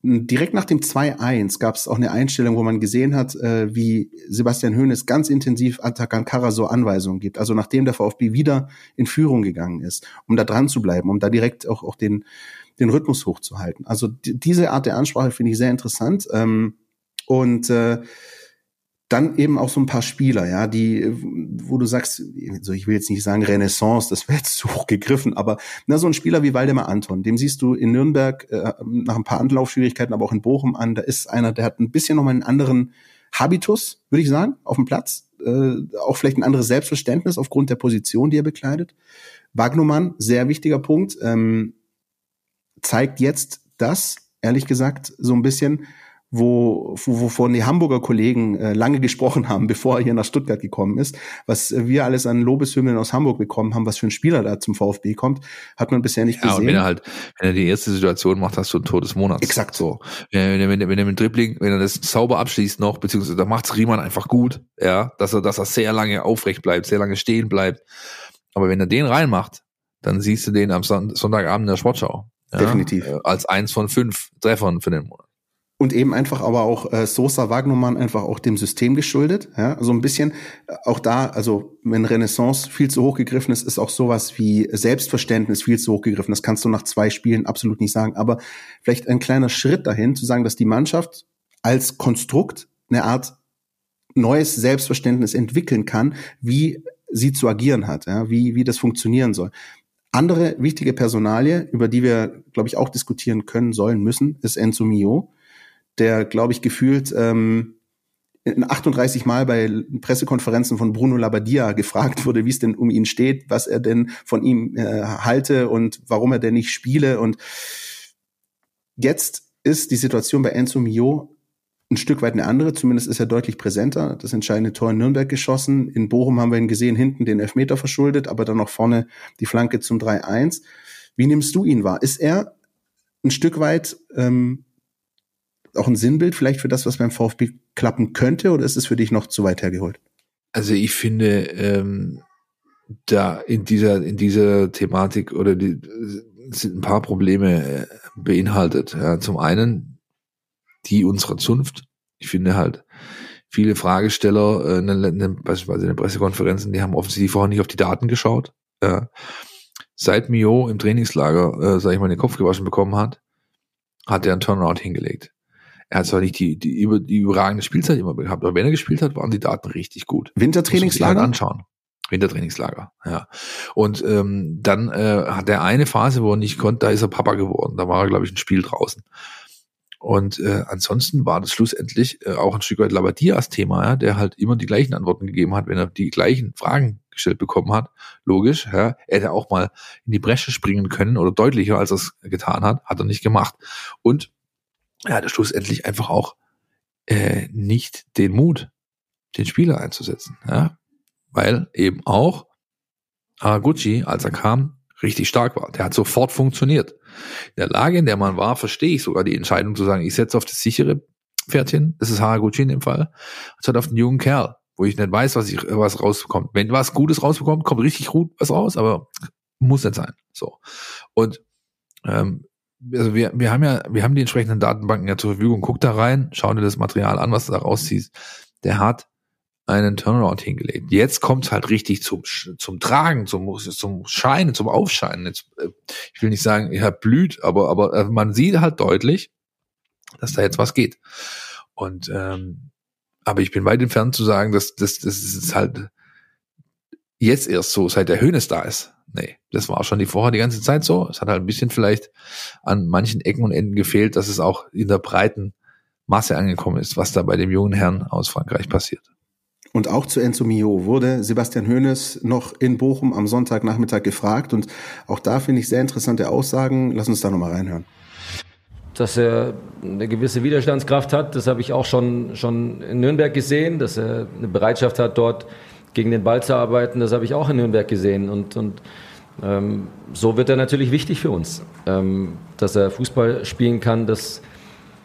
Direkt nach dem 2-1 gab es auch eine Einstellung, wo man gesehen hat, äh, wie Sebastian Hoeneß ganz intensiv Atakan Karaso Anweisungen gibt. Also nachdem der VfB wieder in Führung gegangen ist, um da dran zu bleiben, um da direkt auch, auch den, den Rhythmus hochzuhalten. Also diese Art der Ansprache finde ich sehr interessant. Ähm, und äh, dann eben auch so ein paar Spieler, ja, die, wo du sagst, so ich will jetzt nicht sagen Renaissance, das wäre jetzt zu hoch gegriffen, aber na, so ein Spieler wie Waldemar Anton, dem siehst du in Nürnberg äh, nach ein paar Anlaufschwierigkeiten, aber auch in Bochum an, da ist einer, der hat ein bisschen nochmal einen anderen Habitus, würde ich sagen, auf dem Platz, äh, auch vielleicht ein anderes Selbstverständnis aufgrund der Position, die er bekleidet. Wagnumann, sehr wichtiger Punkt, ähm, zeigt jetzt das, ehrlich gesagt, so ein bisschen, wo, wovon die Hamburger Kollegen äh, lange gesprochen haben, bevor er hier nach Stuttgart gekommen ist. Was wir alles an Lobeshymnen aus Hamburg bekommen haben, was für ein Spieler da zum VfB kommt, hat man bisher nicht ja, gesehen. Und wenn er halt, wenn er die erste Situation macht, hast du ein Tor des Monats. Exakt so. Wenn er, wenn er, wenn er mit Dribbling, wenn er das sauber abschließt noch, beziehungsweise da macht's Riemann einfach gut, ja, dass er, dass er sehr lange aufrecht bleibt, sehr lange stehen bleibt. Aber wenn er den reinmacht, dann siehst du den am Sonntagabend in der Sportschau. Ja, Definitiv. Äh, als eins von fünf Treffern für den Monat und eben einfach aber auch äh, Sosa Wagnermann einfach auch dem System geschuldet. Ja, so also ein bisschen äh, auch da, also wenn Renaissance viel zu hoch gegriffen ist, ist auch sowas wie Selbstverständnis viel zu hoch gegriffen. Das kannst du nach zwei Spielen absolut nicht sagen. Aber vielleicht ein kleiner Schritt dahin, zu sagen, dass die Mannschaft als Konstrukt eine Art neues Selbstverständnis entwickeln kann, wie sie zu agieren hat, ja, wie, wie das funktionieren soll. Andere wichtige Personalie, über die wir, glaube ich, auch diskutieren können, sollen, müssen, ist Enzo Mio der, glaube ich, gefühlt ähm, 38 Mal bei Pressekonferenzen von Bruno Labbadia gefragt wurde, wie es denn um ihn steht, was er denn von ihm äh, halte und warum er denn nicht spiele. Und jetzt ist die Situation bei Enzo Mio ein Stück weit eine andere, zumindest ist er deutlich präsenter. Das entscheidende Tor in Nürnberg geschossen. In Bochum haben wir ihn gesehen, hinten den Elfmeter verschuldet, aber dann noch vorne die Flanke zum 3-1. Wie nimmst du ihn wahr? Ist er ein Stück weit ähm, auch ein Sinnbild vielleicht für das, was beim VfB klappen könnte, oder ist es für dich noch zu weit hergeholt? Also ich finde, ähm, da in dieser, in dieser Thematik oder die sind ein paar Probleme äh, beinhaltet. Ja, zum einen die unserer Zunft. Ich finde halt, viele Fragesteller, äh, beispielsweise in den Pressekonferenzen, die haben offensichtlich vorher nicht auf die Daten geschaut. Ja. Seit Mio im Trainingslager, äh, sag ich mal, den Kopf gewaschen bekommen hat, hat er einen Turnaround hingelegt. Er hat zwar nicht die, die, die, die überragende Spielzeit immer gehabt, aber wenn er gespielt hat, waren die Daten richtig gut. Wintertrainingslager? Halt anschauen. Wintertrainingslager, ja. Und ähm, dann äh, hat er eine Phase, wo er nicht konnte, da ist er Papa geworden. Da war er, glaube ich, ein Spiel draußen. Und äh, ansonsten war das schlussendlich äh, auch ein Stück weit Labadias Thema, ja, der halt immer die gleichen Antworten gegeben hat, wenn er die gleichen Fragen gestellt bekommen hat. Logisch, ja. Er hätte auch mal in die Bresche springen können oder deutlicher, als er es getan hat, hat er nicht gemacht. Und er hatte schlussendlich einfach auch äh, nicht den Mut, den Spieler einzusetzen. Ja? Weil eben auch Haraguchi, als er kam, richtig stark war. Der hat sofort funktioniert. In der Lage, in der man war, verstehe ich sogar die Entscheidung zu sagen, ich setze auf das sichere Pferdchen, das ist Haraguchi in dem Fall, anstatt auf den jungen Kerl, wo ich nicht weiß, was ich was rausbekommt. Wenn was Gutes rausbekommt, kommt richtig gut was raus, aber muss nicht sein. So. Und ähm, also wir, wir haben ja, wir haben die entsprechenden Datenbanken ja zur Verfügung. Guck da rein, schau dir das Material an, was du da rausziehst. Der hat einen Turnaround hingelegt. Jetzt kommt es halt richtig zum, zum Tragen, zum, zum Scheinen, zum Aufscheinen. Jetzt, äh, ich will nicht sagen, er blüht, aber, aber äh, man sieht halt deutlich, dass da jetzt was geht. Und ähm, aber ich bin weit entfernt zu sagen, dass das, das ist halt jetzt erst so, seit der Höhnes da ist. Nee, das war schon die vorher die ganze Zeit so. Es hat halt ein bisschen vielleicht an manchen Ecken und Enden gefehlt, dass es auch in der breiten Masse angekommen ist, was da bei dem jungen Herrn aus Frankreich passiert. Und auch zu Enzo Mio wurde Sebastian Hoeneß noch in Bochum am Sonntagnachmittag gefragt. Und auch da finde ich sehr interessante Aussagen. Lass uns da nochmal reinhören. Dass er eine gewisse Widerstandskraft hat, das habe ich auch schon, schon in Nürnberg gesehen. Dass er eine Bereitschaft hat, dort gegen den Ball zu arbeiten, das habe ich auch in Nürnberg gesehen. Und, und ähm, so wird er natürlich wichtig für uns. Ähm, dass er Fußball spielen kann, das,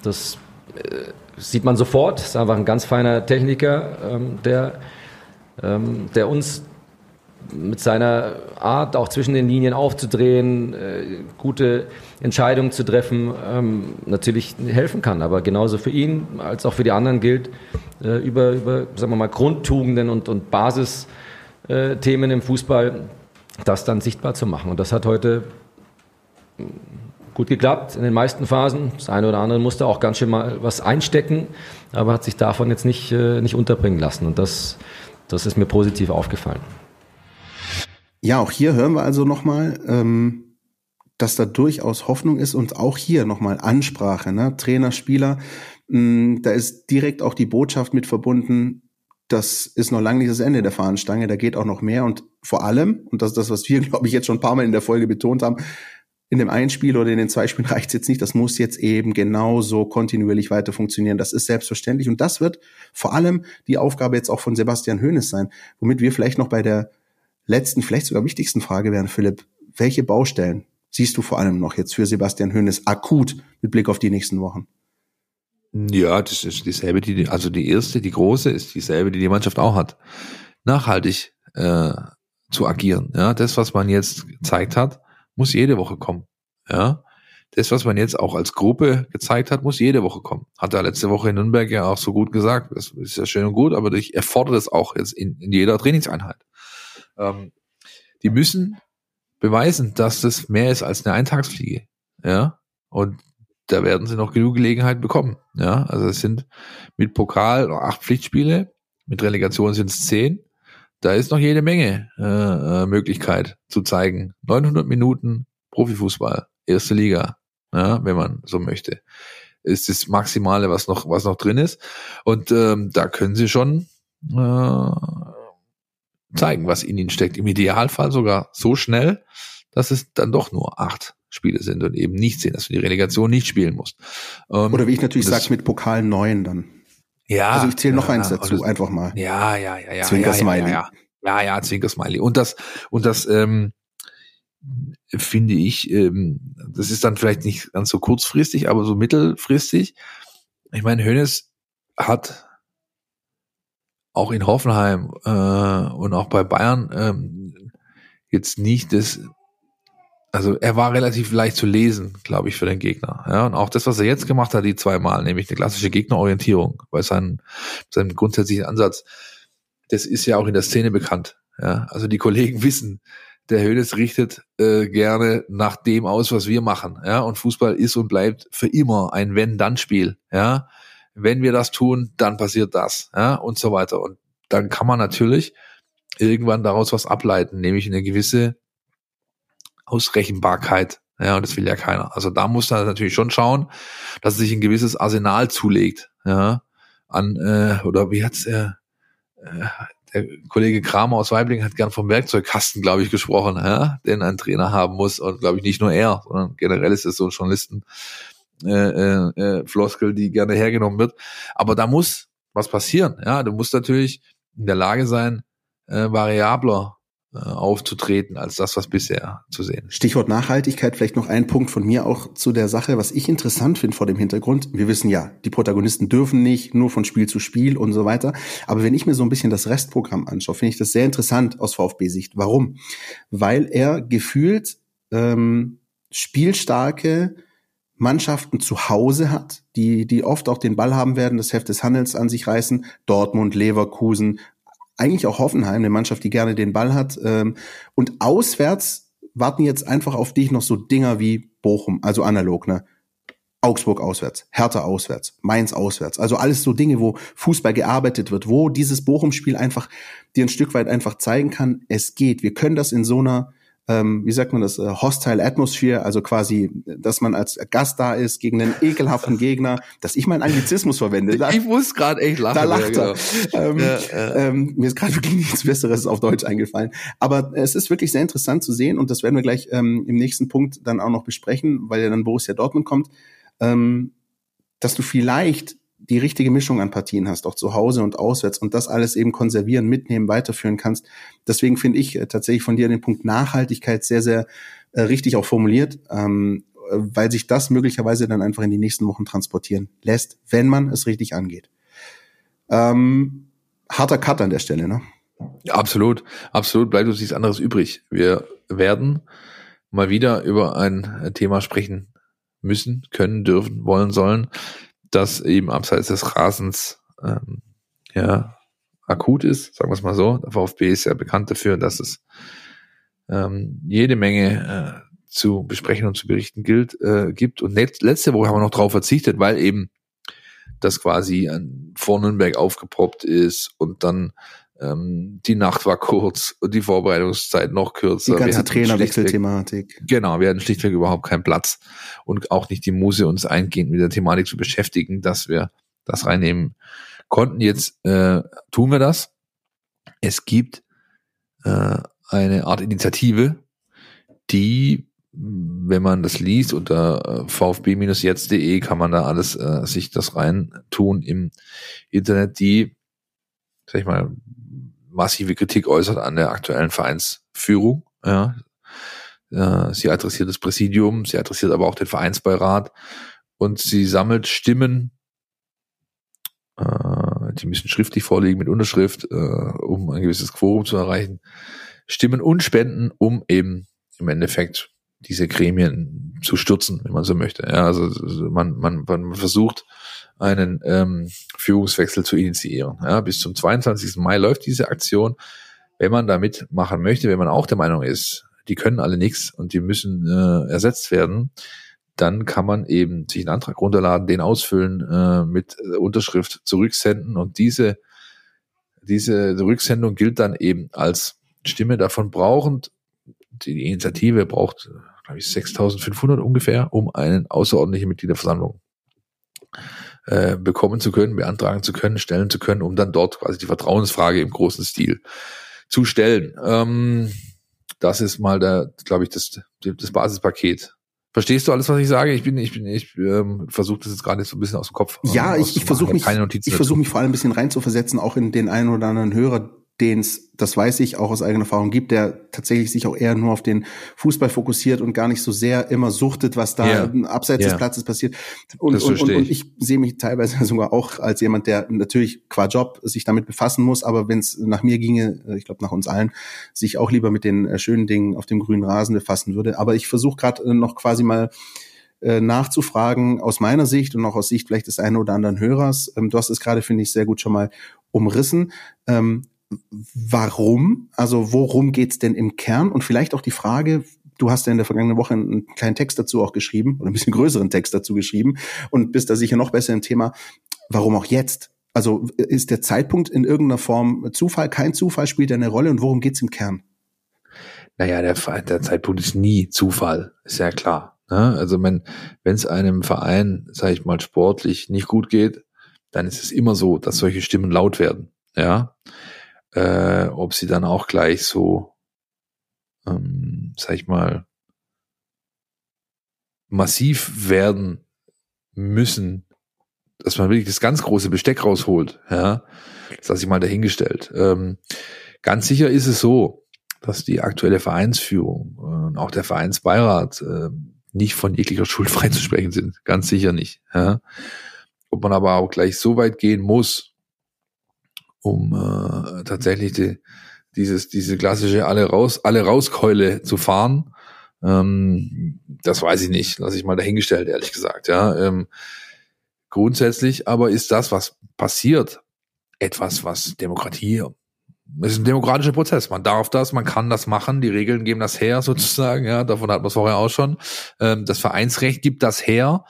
das äh, sieht man sofort. Ist einfach ein ganz feiner Techniker, ähm, der, ähm, der uns mit seiner Art auch zwischen den Linien aufzudrehen, äh, gute Entscheidungen zu treffen, ähm, natürlich helfen kann. Aber genauso für ihn als auch für die anderen gilt, äh, über, über sagen wir mal, Grundtugenden und, und Basisthemen im Fußball das dann sichtbar zu machen. Und das hat heute gut geklappt in den meisten Phasen. Das eine oder andere musste auch ganz schön mal was einstecken, aber hat sich davon jetzt nicht, äh, nicht unterbringen lassen. Und das, das ist mir positiv aufgefallen. Ja, auch hier hören wir also nochmal, ähm, dass da durchaus Hoffnung ist und auch hier nochmal Ansprache, ne? Trainer, Spieler. Mh, mm, da ist direkt auch die Botschaft mit verbunden, das ist noch lange nicht das Ende der Fahnenstange, da geht auch noch mehr und vor allem, und das ist das, was wir, glaube ich, jetzt schon ein paar Mal in der Folge betont haben, in dem einen Spiel oder in den zwei Spielen reicht es jetzt nicht. Das muss jetzt eben genauso kontinuierlich weiter funktionieren. Das ist selbstverständlich. Und das wird vor allem die Aufgabe jetzt auch von Sebastian Hoeneß sein. Womit wir vielleicht noch bei der letzten, vielleicht sogar wichtigsten Frage wären, Philipp. Welche Baustellen siehst du vor allem noch jetzt für Sebastian Hoeneß akut mit Blick auf die nächsten Wochen? Ja, das ist dieselbe, die, also die erste, die große, ist dieselbe, die die Mannschaft auch hat. Nachhaltig äh, zu agieren. Ja, das, was man jetzt gezeigt hat, muss jede Woche kommen. Ja, das, was man jetzt auch als Gruppe gezeigt hat, muss jede Woche kommen. Hat er letzte Woche in Nürnberg ja auch so gut gesagt. Das ist ja schön und gut, aber ich erfordere das auch jetzt in, in jeder Trainingseinheit. Ähm, die müssen beweisen, dass das mehr ist als eine Eintagsfliege. Ja, und da werden sie noch genug Gelegenheit bekommen. Ja, also es sind mit Pokal acht Pflichtspiele, mit Relegation sind es zehn da ist noch jede Menge äh, äh Möglichkeit zu zeigen. 900 Minuten Profifußball, erste Liga, ja, wenn man so möchte, ist das Maximale, was noch was noch drin ist. Und ähm, da können Sie schon äh, zeigen, was in Ihnen steckt. Im Idealfall sogar so schnell, dass es dann doch nur acht Spiele sind und eben nicht sehen, dass du die Relegation nicht spielen musst. Ähm, Oder wie ich natürlich sage, mit Pokal neun dann. Ja. Also ich zähle noch ja, eins dazu, das, einfach mal. Ja, ja, ja, ja. Zwinker Smiley. Ja, ja, ja, ja Zwinker Smiley. Und das, und das, ähm, finde ich, ähm, das ist dann vielleicht nicht ganz so kurzfristig, aber so mittelfristig. Ich meine, Hönes hat auch in Hoffenheim äh, und auch bei Bayern ähm, jetzt nicht das also er war relativ leicht zu lesen, glaube ich, für den Gegner. Ja, und auch das, was er jetzt gemacht hat, die zweimal, nämlich eine klassische Gegnerorientierung, bei seinem, seinem grundsätzlichen Ansatz, das ist ja auch in der Szene bekannt. Ja, also die Kollegen wissen, der Hönes richtet äh, gerne nach dem aus, was wir machen. Ja, und Fußball ist und bleibt für immer ein Wenn-Dann-Spiel. Ja, wenn wir das tun, dann passiert das. Ja, und so weiter. Und dann kann man natürlich irgendwann daraus was ableiten, nämlich eine gewisse Ausrechenbarkeit. Ja, und das will ja keiner. Also da muss er natürlich schon schauen, dass er sich ein gewisses Arsenal zulegt. Ja, an, äh, oder wie hat's äh, äh, der Kollege Kramer aus Weibling hat gern vom Werkzeugkasten, glaube ich, gesprochen, ja, den ein Trainer haben muss. Und glaube ich nicht nur er, sondern generell ist es so ein Journalisten äh, äh, äh, Floskel, die gerne hergenommen wird. Aber da muss was passieren. Ja, du musst natürlich in der Lage sein, äh, variabler aufzutreten als das, was bisher zu sehen. Stichwort Nachhaltigkeit, vielleicht noch ein Punkt von mir auch zu der Sache, was ich interessant finde vor dem Hintergrund. Wir wissen ja, die Protagonisten dürfen nicht nur von Spiel zu Spiel und so weiter. Aber wenn ich mir so ein bisschen das Restprogramm anschaue, finde ich das sehr interessant aus VfB-Sicht. Warum? Weil er gefühlt ähm, spielstarke Mannschaften zu Hause hat, die, die oft auch den Ball haben werden, das Heft des Handels an sich reißen. Dortmund, Leverkusen, eigentlich auch Hoffenheim, eine Mannschaft, die gerne den Ball hat. Ähm, und auswärts warten jetzt einfach auf dich noch so Dinger wie Bochum, also analog, ne? Augsburg auswärts, Hertha auswärts, Mainz auswärts. Also alles so Dinge, wo Fußball gearbeitet wird, wo dieses Bochum-Spiel einfach dir ein Stück weit einfach zeigen kann, es geht. Wir können das in so einer ähm, wie sagt man das, äh, Hostile Atmosphere, also quasi, dass man als Gast da ist gegen einen ekelhaften Gegner, dass ich meinen Anglizismus verwende. Da, ich muss gerade echt lachen. Da lacht er. Genau. Ähm, ja, ja. Ähm, mir ist gerade wirklich nichts Besseres auf Deutsch eingefallen. Aber es ist wirklich sehr interessant zu sehen und das werden wir gleich ähm, im nächsten Punkt dann auch noch besprechen, weil ja dann Borussia Dortmund kommt, ähm, dass du vielleicht die richtige Mischung an Partien hast, auch zu Hause und auswärts und das alles eben konservieren, mitnehmen, weiterführen kannst. Deswegen finde ich äh, tatsächlich von dir den Punkt Nachhaltigkeit sehr, sehr äh, richtig auch formuliert, ähm, weil sich das möglicherweise dann einfach in die nächsten Wochen transportieren lässt, wenn man es richtig angeht. Ähm, harter Cut an der Stelle, ne? Absolut, absolut. Bleibt uns nichts anderes übrig. Wir werden mal wieder über ein Thema sprechen müssen, können, dürfen, wollen, sollen, das eben abseits des Rasens ähm, ja akut ist, sagen wir es mal so. Der VfB ist ja bekannt dafür, dass es ähm, jede Menge äh, zu besprechen und zu berichten gilt, äh, gibt. Und letzte Woche haben wir noch drauf verzichtet, weil eben das quasi an, vor Nürnberg aufgepoppt ist und dann ähm, die Nacht war kurz und die Vorbereitungszeit noch kürzer. Die ganze Trainerwechselthematik. Genau, wir hatten schlichtweg überhaupt keinen Platz und auch nicht die Muse, uns eingehend mit der Thematik zu beschäftigen, dass wir das reinnehmen konnten. Jetzt äh, tun wir das. Es gibt äh, eine Art Initiative, die, wenn man das liest unter äh, vfb-jetzt.de, kann man da alles äh, sich das rein tun im Internet, die, sag ich mal, massive Kritik äußert an der aktuellen Vereinsführung. Ja. Sie adressiert das Präsidium, sie adressiert aber auch den Vereinsbeirat und sie sammelt Stimmen, äh, die müssen schriftlich vorliegen mit Unterschrift, äh, um ein gewisses Quorum zu erreichen. Stimmen und Spenden, um eben im Endeffekt diese Gremien zu stürzen, wenn man so möchte. Ja, also man, man, man versucht, einen ähm, Führungswechsel zu initiieren. Ja, bis zum 22. Mai läuft diese Aktion. Wenn man da mitmachen möchte, wenn man auch der Meinung ist, die können alle nichts und die müssen äh, ersetzt werden, dann kann man eben sich einen Antrag runterladen, den ausfüllen, äh, mit Unterschrift zurücksenden und diese, diese Rücksendung gilt dann eben als Stimme davon brauchend. Die Initiative braucht, glaube ich, 6500 ungefähr, um eine außerordentliche Mitgliederversammlung äh, bekommen zu können, beantragen zu können, stellen zu können, um dann dort quasi die Vertrauensfrage im großen Stil zu stellen. Ähm, das ist mal der, glaube ich, das, das Basispaket. Verstehst du alles, was ich sage? Ich bin, ich bin, ich ähm, versuche das jetzt gerade so ein bisschen aus dem Kopf. Ja, ich, ich versuche mich, ich versuche mich vor allem ein bisschen reinzuversetzen, auch in den einen oder anderen Hörer, den es, das weiß ich, auch aus eigener Erfahrung gibt, der tatsächlich sich auch eher nur auf den Fußball fokussiert und gar nicht so sehr immer suchtet, was da yeah. abseits yeah. des Platzes passiert. Und, und, und, und ich sehe mich teilweise sogar auch als jemand, der natürlich qua Job sich damit befassen muss, aber wenn es nach mir ginge, äh, ich glaube nach uns allen, sich auch lieber mit den äh, schönen Dingen auf dem grünen Rasen befassen würde. Aber ich versuche gerade äh, noch quasi mal nachzufragen aus meiner Sicht und auch aus Sicht vielleicht des einen oder anderen Hörers. Ähm, du hast es gerade, finde ich, sehr gut schon mal umrissen. Ähm, warum? Also worum geht's denn im Kern? Und vielleicht auch die Frage, du hast ja in der vergangenen Woche einen kleinen Text dazu auch geschrieben oder ein bisschen größeren Text dazu geschrieben und bist da sicher noch besser im Thema. Warum auch jetzt? Also ist der Zeitpunkt in irgendeiner Form Zufall, kein Zufall, spielt eine Rolle und worum geht's im Kern? Naja, der, der Zeitpunkt ist nie Zufall, ist ja klar. Ne? Also wenn es einem Verein, sage ich mal, sportlich nicht gut geht, dann ist es immer so, dass solche Stimmen laut werden. Ja, äh, ob sie dann auch gleich so, ähm, sag ich mal, massiv werden müssen, dass man wirklich das ganz große Besteck rausholt, ja, das lasse ich mal dahingestellt. Ähm, ganz sicher ist es so, dass die aktuelle Vereinsführung äh, und auch der Vereinsbeirat äh, nicht von jeglicher Schuld freizusprechen sind. Ganz sicher nicht. Ja. Ob man aber auch gleich so weit gehen muss, um äh, tatsächlich die, dieses, diese klassische alle raus, alle rauskeule zu fahren. Ähm, das weiß ich nicht, lasse ich mal dahingestellt, ehrlich gesagt. Ja, ähm, grundsätzlich aber ist das, was passiert, etwas, was Demokratie es ist ein demokratischer Prozess. Man darf das, man kann das machen. Die Regeln geben das her, sozusagen. Ja, davon hat man es vorher auch schon. Ähm, das Vereinsrecht gibt das her.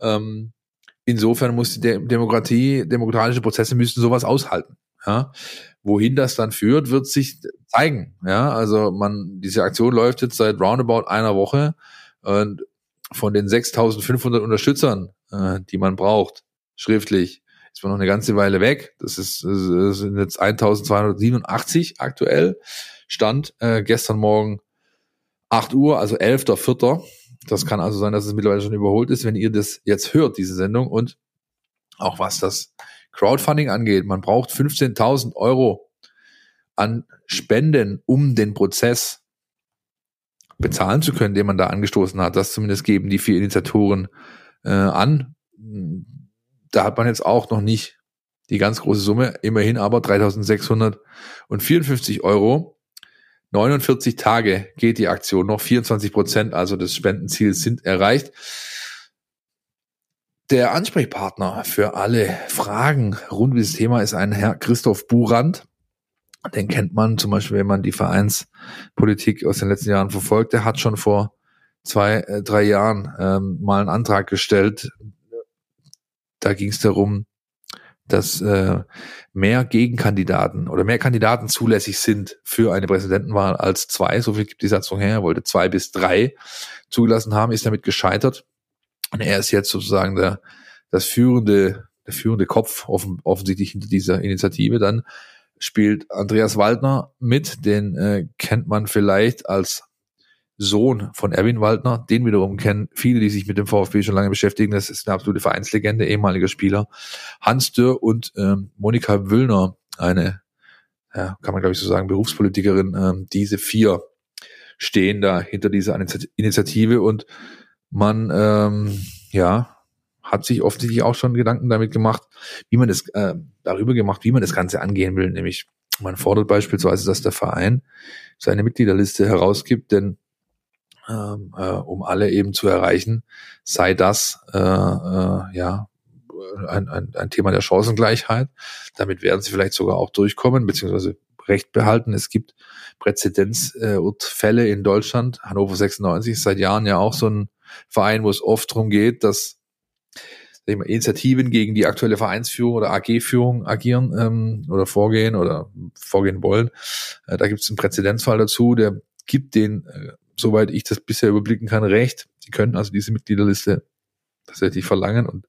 Ähm, insofern muss die Demokratie, demokratische Prozesse müssen sowas aushalten. Ja, wohin das dann führt, wird sich zeigen. Ja, also man, diese Aktion läuft jetzt seit roundabout einer Woche und von den 6.500 Unterstützern, äh, die man braucht, schriftlich, ist man noch eine ganze Weile weg. Das ist, das sind jetzt 1.287 aktuell. Stand äh, gestern Morgen 8 Uhr, also 11.4. Das kann also sein, dass es mittlerweile schon überholt ist, wenn ihr das jetzt hört, diese Sendung. Und auch was das Crowdfunding angeht, man braucht 15.000 Euro an Spenden, um den Prozess bezahlen zu können, den man da angestoßen hat. Das zumindest geben die vier Initiatoren äh, an. Da hat man jetzt auch noch nicht die ganz große Summe, immerhin aber 3.654 Euro. 49 Tage geht die Aktion noch, 24 Prozent also des Spendenziels sind erreicht. Der Ansprechpartner für alle Fragen rund um dieses Thema ist ein Herr Christoph Burand. Den kennt man zum Beispiel, wenn man die Vereinspolitik aus den letzten Jahren verfolgt. Der hat schon vor zwei, äh, drei Jahren ähm, mal einen Antrag gestellt. Da ging es darum, dass äh, mehr Gegenkandidaten oder mehr Kandidaten zulässig sind für eine Präsidentenwahl als zwei. So viel gibt die Satzung her. Er wollte zwei bis drei zugelassen haben, ist damit gescheitert. Und er ist jetzt sozusagen der, das führende, der führende Kopf offen, offensichtlich hinter dieser Initiative. Dann spielt Andreas Waldner mit, den äh, kennt man vielleicht als Sohn von Erwin Waldner, den wiederum kennen viele, die sich mit dem VfB schon lange beschäftigen. Das ist eine absolute Vereinslegende, ehemaliger Spieler. Hans Dürr und ähm, Monika Wüllner, eine, ja, kann man glaube ich so sagen, Berufspolitikerin. Ähm, diese vier stehen da hinter dieser Initiative und man, ähm, ja, hat sich offensichtlich auch schon Gedanken damit gemacht, wie man das, äh, darüber gemacht, wie man das Ganze angehen will. Nämlich, man fordert beispielsweise, dass der Verein seine Mitgliederliste herausgibt, denn ähm, äh, um alle eben zu erreichen, sei das äh, äh, ja ein, ein, ein Thema der Chancengleichheit. Damit werden sie vielleicht sogar auch durchkommen, beziehungsweise Recht behalten. Es gibt Präzedenzfälle in Deutschland. Hannover 96 ist seit Jahren ja auch so ein Verein, wo es oft darum geht, dass mal, Initiativen gegen die aktuelle Vereinsführung oder AG-Führung agieren ähm, oder vorgehen oder vorgehen wollen. Äh, da gibt es einen Präzedenzfall dazu, der gibt den, äh, soweit ich das bisher überblicken kann, recht. Sie können also diese Mitgliederliste tatsächlich verlangen und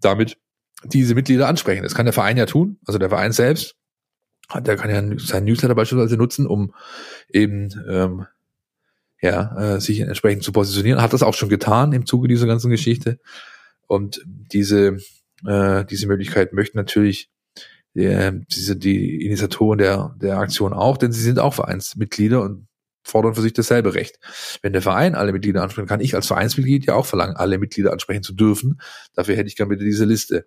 damit diese Mitglieder ansprechen. Das kann der Verein ja tun, also der Verein selbst. Der kann ja seinen Newsletter beispielsweise nutzen, um eben ähm, ja, äh, sich entsprechend zu positionieren. Hat das auch schon getan im Zuge dieser ganzen Geschichte. Und diese, äh, diese Möglichkeit möchten natürlich äh, diese, die Initiatoren der, der Aktion auch, denn sie sind auch Vereinsmitglieder und fordern für sich dasselbe Recht. Wenn der Verein alle Mitglieder ansprechen kann, ich als Vereinsmitglied ja auch verlangen, alle Mitglieder ansprechen zu dürfen. Dafür hätte ich gerne bitte diese Liste.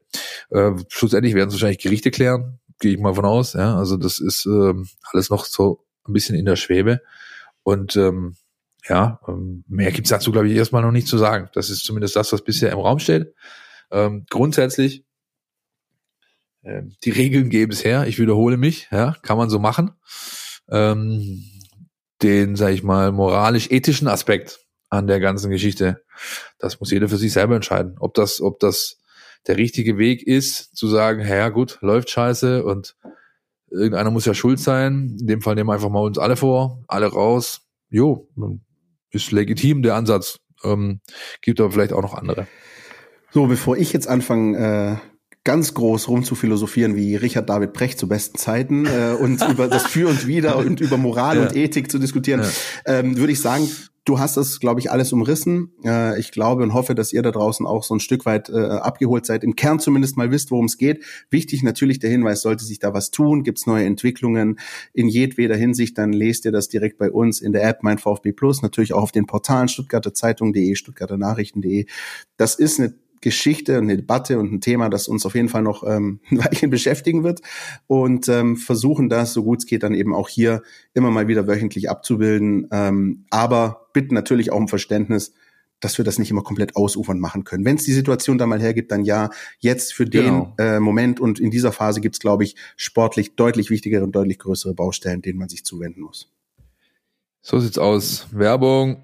Äh, schlussendlich werden es wahrscheinlich Gerichte klären, gehe ich mal von aus. Ja, also das ist äh, alles noch so ein bisschen in der Schwebe. Und ähm, ja, ähm, mehr gibt's dazu, glaube ich, erstmal noch nicht zu sagen. Das ist zumindest das, was bisher im Raum steht. Ähm, grundsätzlich, äh, die Regeln geben es her. Ich wiederhole mich, ja, kann man so machen. Ähm, den, sage ich mal, moralisch-ethischen Aspekt an der ganzen Geschichte, das muss jeder für sich selber entscheiden. Ob das, ob das der richtige Weg ist, zu sagen, ja gut, läuft scheiße und irgendeiner muss ja schuld sein. In dem Fall nehmen wir einfach mal uns alle vor, alle raus. Jo, ist legitim, der Ansatz. Ähm, gibt aber vielleicht auch noch andere. So, bevor ich jetzt anfange, äh, ganz groß rum zu philosophieren wie Richard David Brecht zu besten Zeiten äh, und über das Für und Wider und über Moral ja. und Ethik zu diskutieren, ja. ähm, würde ich sagen, du hast das, glaube ich, alles umrissen. Äh, ich glaube und hoffe, dass ihr da draußen auch so ein Stück weit äh, abgeholt seid, im Kern zumindest mal wisst, worum es geht. Wichtig natürlich der Hinweis, sollte sich da was tun, gibt es neue Entwicklungen in jedweder Hinsicht, dann lest ihr das direkt bei uns in der App Mein VfB Plus, natürlich auch auf den Portalen Stuttgarter Zeitung.de, Stuttgarter Nachrichten.de. Das ist eine Geschichte und eine Debatte und ein Thema, das uns auf jeden Fall noch ähm, ein Weilchen beschäftigen wird und ähm, versuchen das, so gut es geht, dann eben auch hier immer mal wieder wöchentlich abzubilden. Ähm, aber bitten natürlich auch um Verständnis, dass wir das nicht immer komplett ausufern machen können. Wenn es die Situation da mal hergibt, dann ja. Jetzt für den genau. äh, Moment und in dieser Phase gibt es, glaube ich, sportlich deutlich wichtigere und deutlich größere Baustellen, denen man sich zuwenden muss. So sieht's aus. Werbung.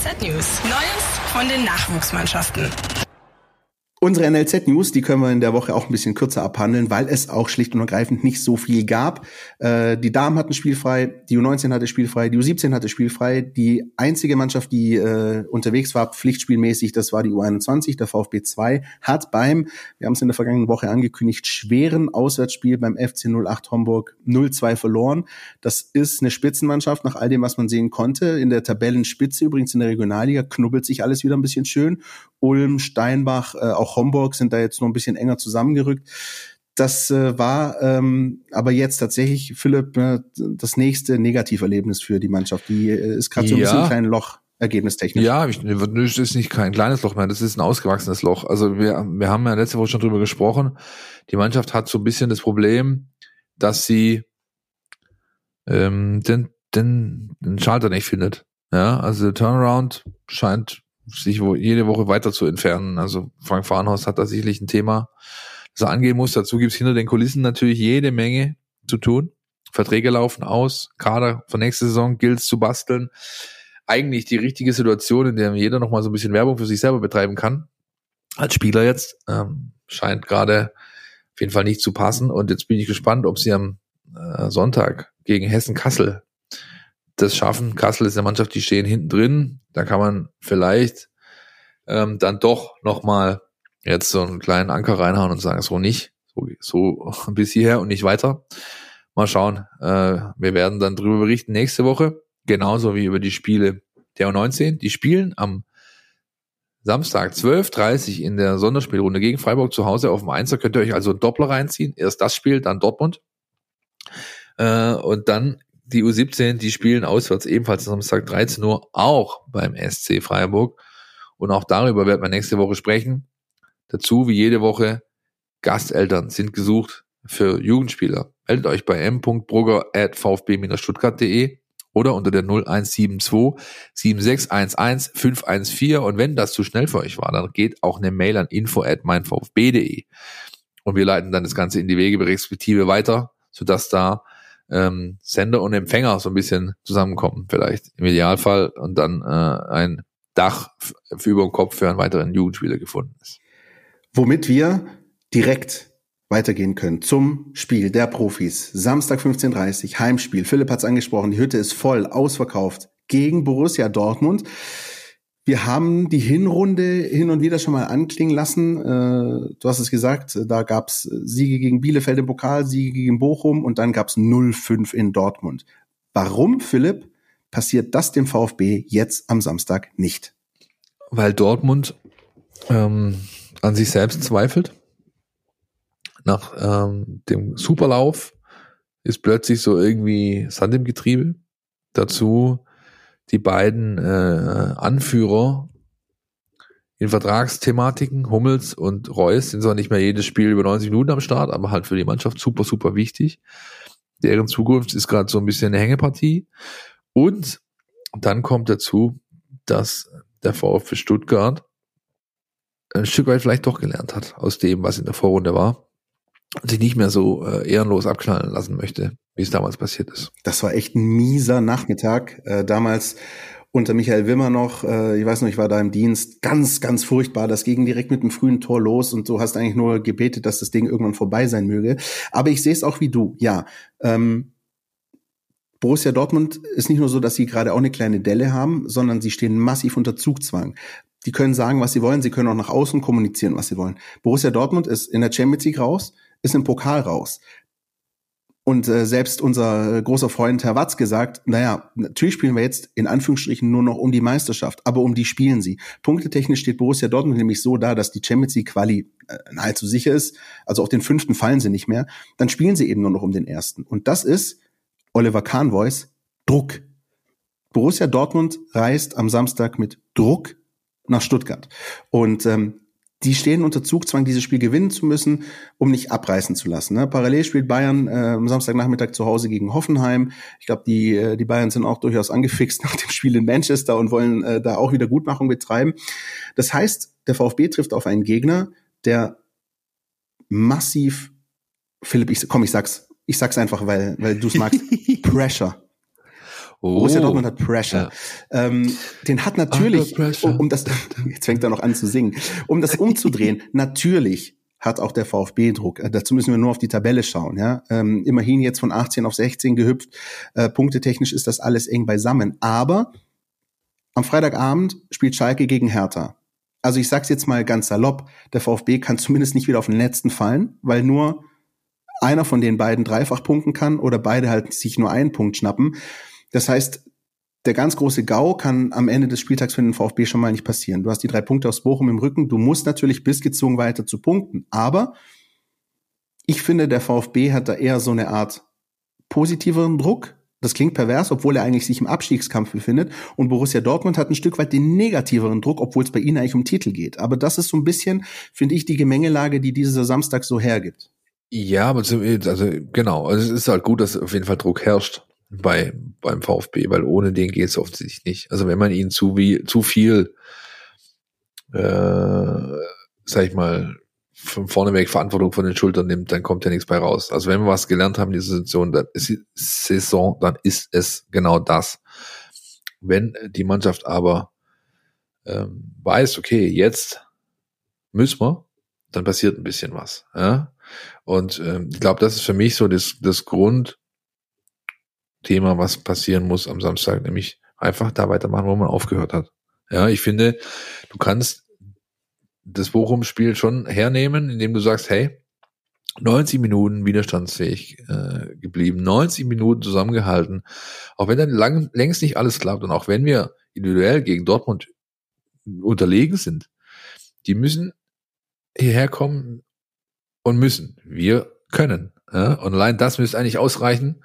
NLZ News. Neues von den Nachwuchsmannschaften. Unsere NLZ-News, die können wir in der Woche auch ein bisschen kürzer abhandeln, weil es auch schlicht und ergreifend nicht so viel gab. Äh, die Damen hatten spielfrei, die U19 hatte spielfrei, die U17 hatte spielfrei. Die einzige Mannschaft, die äh, unterwegs war, pflichtspielmäßig, das war die U21, der VfB 2, hat beim, wir haben es in der vergangenen Woche angekündigt, schweren Auswärtsspiel beim FC 08 Homburg 0-2 verloren. Das ist eine Spitzenmannschaft nach all dem, was man sehen konnte. In der Tabellenspitze, übrigens in der Regionalliga, knubbelt sich alles wieder ein bisschen schön. Ulm, Steinbach, äh, auch Homburg sind da jetzt noch ein bisschen enger zusammengerückt. Das äh, war ähm, aber jetzt tatsächlich, Philipp, äh, das nächste Negativerlebnis für die Mannschaft. Die äh, ist gerade so ein bisschen ein kleines Loch ergebnistechnisch. Ja, ich, das ist nicht kein kleines Loch mehr, das ist ein ausgewachsenes Loch. Also wir, wir haben ja letzte Woche schon drüber gesprochen. Die Mannschaft hat so ein bisschen das Problem, dass sie ähm, den, den, den Schalter nicht findet. Ja, also der Turnaround scheint sich wo jede Woche weiter zu entfernen. Also Frank Farnhaus hat da sicherlich ein Thema, das er angehen muss. Dazu gibt's hinter den Kulissen natürlich jede Menge zu tun. Verträge laufen aus, Kader für nächste Saison gilt zu basteln. Eigentlich die richtige Situation, in der jeder noch mal so ein bisschen Werbung für sich selber betreiben kann. Als Spieler jetzt ähm, scheint gerade auf jeden Fall nicht zu passen. Und jetzt bin ich gespannt, ob sie am äh, Sonntag gegen Hessen Kassel das schaffen. Kassel ist eine Mannschaft, die stehen hinten drin. Da kann man vielleicht ähm, dann doch nochmal jetzt so einen kleinen Anker reinhauen und sagen, so nicht, so, so bis hierher und nicht weiter. Mal schauen. Äh, wir werden dann drüber berichten nächste Woche, genauso wie über die Spiele der U19. Die spielen am Samstag 12.30 in der Sonderspielrunde gegen Freiburg zu Hause auf dem Einser. Könnt ihr euch also Doppler reinziehen. Erst das Spiel, dann Dortmund. Äh, und dann die U17, die spielen auswärts ebenfalls am Samstag 13 Uhr auch beim SC Freiburg. Und auch darüber werden wir nächste Woche sprechen. Dazu, wie jede Woche, Gasteltern sind gesucht für Jugendspieler. Meldet euch bei m.brugger at vfb-stuttgart.de oder unter der 0172 7611 514. Und wenn das zu schnell für euch war, dann geht auch eine Mail an info at meinvfb.de. Und wir leiten dann das Ganze in die Wege respektive weiter, sodass da ähm, Sender und Empfänger so ein bisschen zusammenkommen, vielleicht im Idealfall und dann äh, ein Dach für über den Kopf für einen weiteren Jugendspieler gefunden ist. Womit wir direkt weitergehen können zum Spiel der Profis. Samstag 15.30 Heimspiel. Philipp hat es angesprochen, die Hütte ist voll, ausverkauft gegen Borussia Dortmund. Wir haben die Hinrunde hin und wieder schon mal anklingen lassen. Äh, du hast es gesagt, da gab's Siege gegen Bielefeld im Pokal, Siege gegen Bochum und dann gab's 0-5 in Dortmund. Warum, Philipp, passiert das dem VfB jetzt am Samstag nicht? Weil Dortmund ähm, an sich selbst zweifelt. Nach ähm, dem Superlauf ist plötzlich so irgendwie Sand im Getriebe. Dazu die beiden äh, Anführer in Vertragsthematiken, Hummels und Reus, sind zwar nicht mehr jedes Spiel über 90 Minuten am Start, aber halt für die Mannschaft super, super wichtig. Deren Zukunft ist gerade so ein bisschen eine Hängepartie. Und dann kommt dazu, dass der VfB Stuttgart ein Stück weit vielleicht doch gelernt hat aus dem, was in der Vorrunde war und sich nicht mehr so äh, ehrenlos abknallen lassen möchte, wie es damals passiert ist. Das war echt ein mieser Nachmittag. Äh, damals unter Michael Wimmer noch, äh, ich weiß noch, ich war da im Dienst, ganz, ganz furchtbar. Das ging direkt mit einem frühen Tor los und du hast eigentlich nur gebetet, dass das Ding irgendwann vorbei sein möge. Aber ich sehe es auch wie du, ja. Ähm, Borussia Dortmund ist nicht nur so, dass sie gerade auch eine kleine Delle haben, sondern sie stehen massiv unter Zugzwang. Die können sagen, was sie wollen, sie können auch nach außen kommunizieren, was sie wollen. Borussia Dortmund ist in der Champions League raus, ist im Pokal raus. Und äh, selbst unser äh, großer Freund Herr Watz gesagt, naja, natürlich spielen wir jetzt in Anführungsstrichen nur noch um die Meisterschaft, aber um die spielen sie. Punktetechnisch steht Borussia Dortmund nämlich so da, dass die Champions League Quali äh, nahezu sicher ist, also auch den fünften fallen sie nicht mehr, dann spielen sie eben nur noch um den ersten. Und das ist Oliver Kahn Voice Druck. Borussia Dortmund reist am Samstag mit Druck nach Stuttgart. Und ähm, die stehen unter Zugzwang, dieses Spiel gewinnen zu müssen, um nicht abreißen zu lassen. Ne? Parallel spielt Bayern äh, am Samstagnachmittag zu Hause gegen Hoffenheim. Ich glaube, die, äh, die Bayern sind auch durchaus angefixt nach dem Spiel in Manchester und wollen äh, da auch wieder Gutmachung betreiben. Das heißt, der VfB trifft auf einen Gegner, der massiv, Philipp, ich komm, ich sag's, ich sag's einfach, weil, weil du es magst, Pressure Oh. Borussia Dortmund hat Pressure. Ja. Ähm, den hat natürlich, um, das, jetzt fängt er noch an zu singen, um das umzudrehen, natürlich hat auch der VfB Druck. Äh, dazu müssen wir nur auf die Tabelle schauen. Ja? Ähm, immerhin jetzt von 18 auf 16 gehüpft. Äh, punktetechnisch ist das alles eng beisammen. Aber am Freitagabend spielt Schalke gegen Hertha. Also ich sag's jetzt mal ganz salopp, der VfB kann zumindest nicht wieder auf den letzten fallen, weil nur einer von den beiden dreifach punkten kann oder beide halt sich nur einen Punkt schnappen. Das heißt, der ganz große GAU kann am Ende des Spieltags für den VfB schon mal nicht passieren. Du hast die drei Punkte aus Bochum im Rücken. Du musst natürlich bis gezwungen weiter zu punkten. Aber ich finde, der VfB hat da eher so eine Art positiveren Druck. Das klingt pervers, obwohl er eigentlich sich im Abstiegskampf befindet. Und Borussia Dortmund hat ein Stück weit den negativeren Druck, obwohl es bei ihnen eigentlich um Titel geht. Aber das ist so ein bisschen, finde ich, die Gemengelage, die dieser Samstag so hergibt. Ja, aber also genau. Also es ist halt gut, dass auf jeden Fall Druck herrscht bei, beim VfB, weil ohne den geht es offensichtlich nicht. Also wenn man ihnen zu, wie, zu viel, äh, sag ich mal, von vorne weg Verantwortung von den Schultern nimmt, dann kommt ja nichts bei raus. Also wenn wir was gelernt haben, diese Saison, dann ist Saison, dann ist es genau das. Wenn die Mannschaft aber ähm, weiß, okay, jetzt müssen wir, dann passiert ein bisschen was. Ja? Und ähm, ich glaube, das ist für mich so das, das Grund, Thema, was passieren muss am Samstag, nämlich einfach da weitermachen, wo man aufgehört hat. Ja, ich finde, du kannst das Bochum-Spiel schon hernehmen, indem du sagst, hey, 90 Minuten widerstandsfähig äh, geblieben, 90 Minuten zusammengehalten, auch wenn dann lang, längst nicht alles klappt und auch wenn wir individuell gegen Dortmund unterlegen sind, die müssen hierher kommen und müssen. Wir können. Ja? Und allein das müsste eigentlich ausreichen,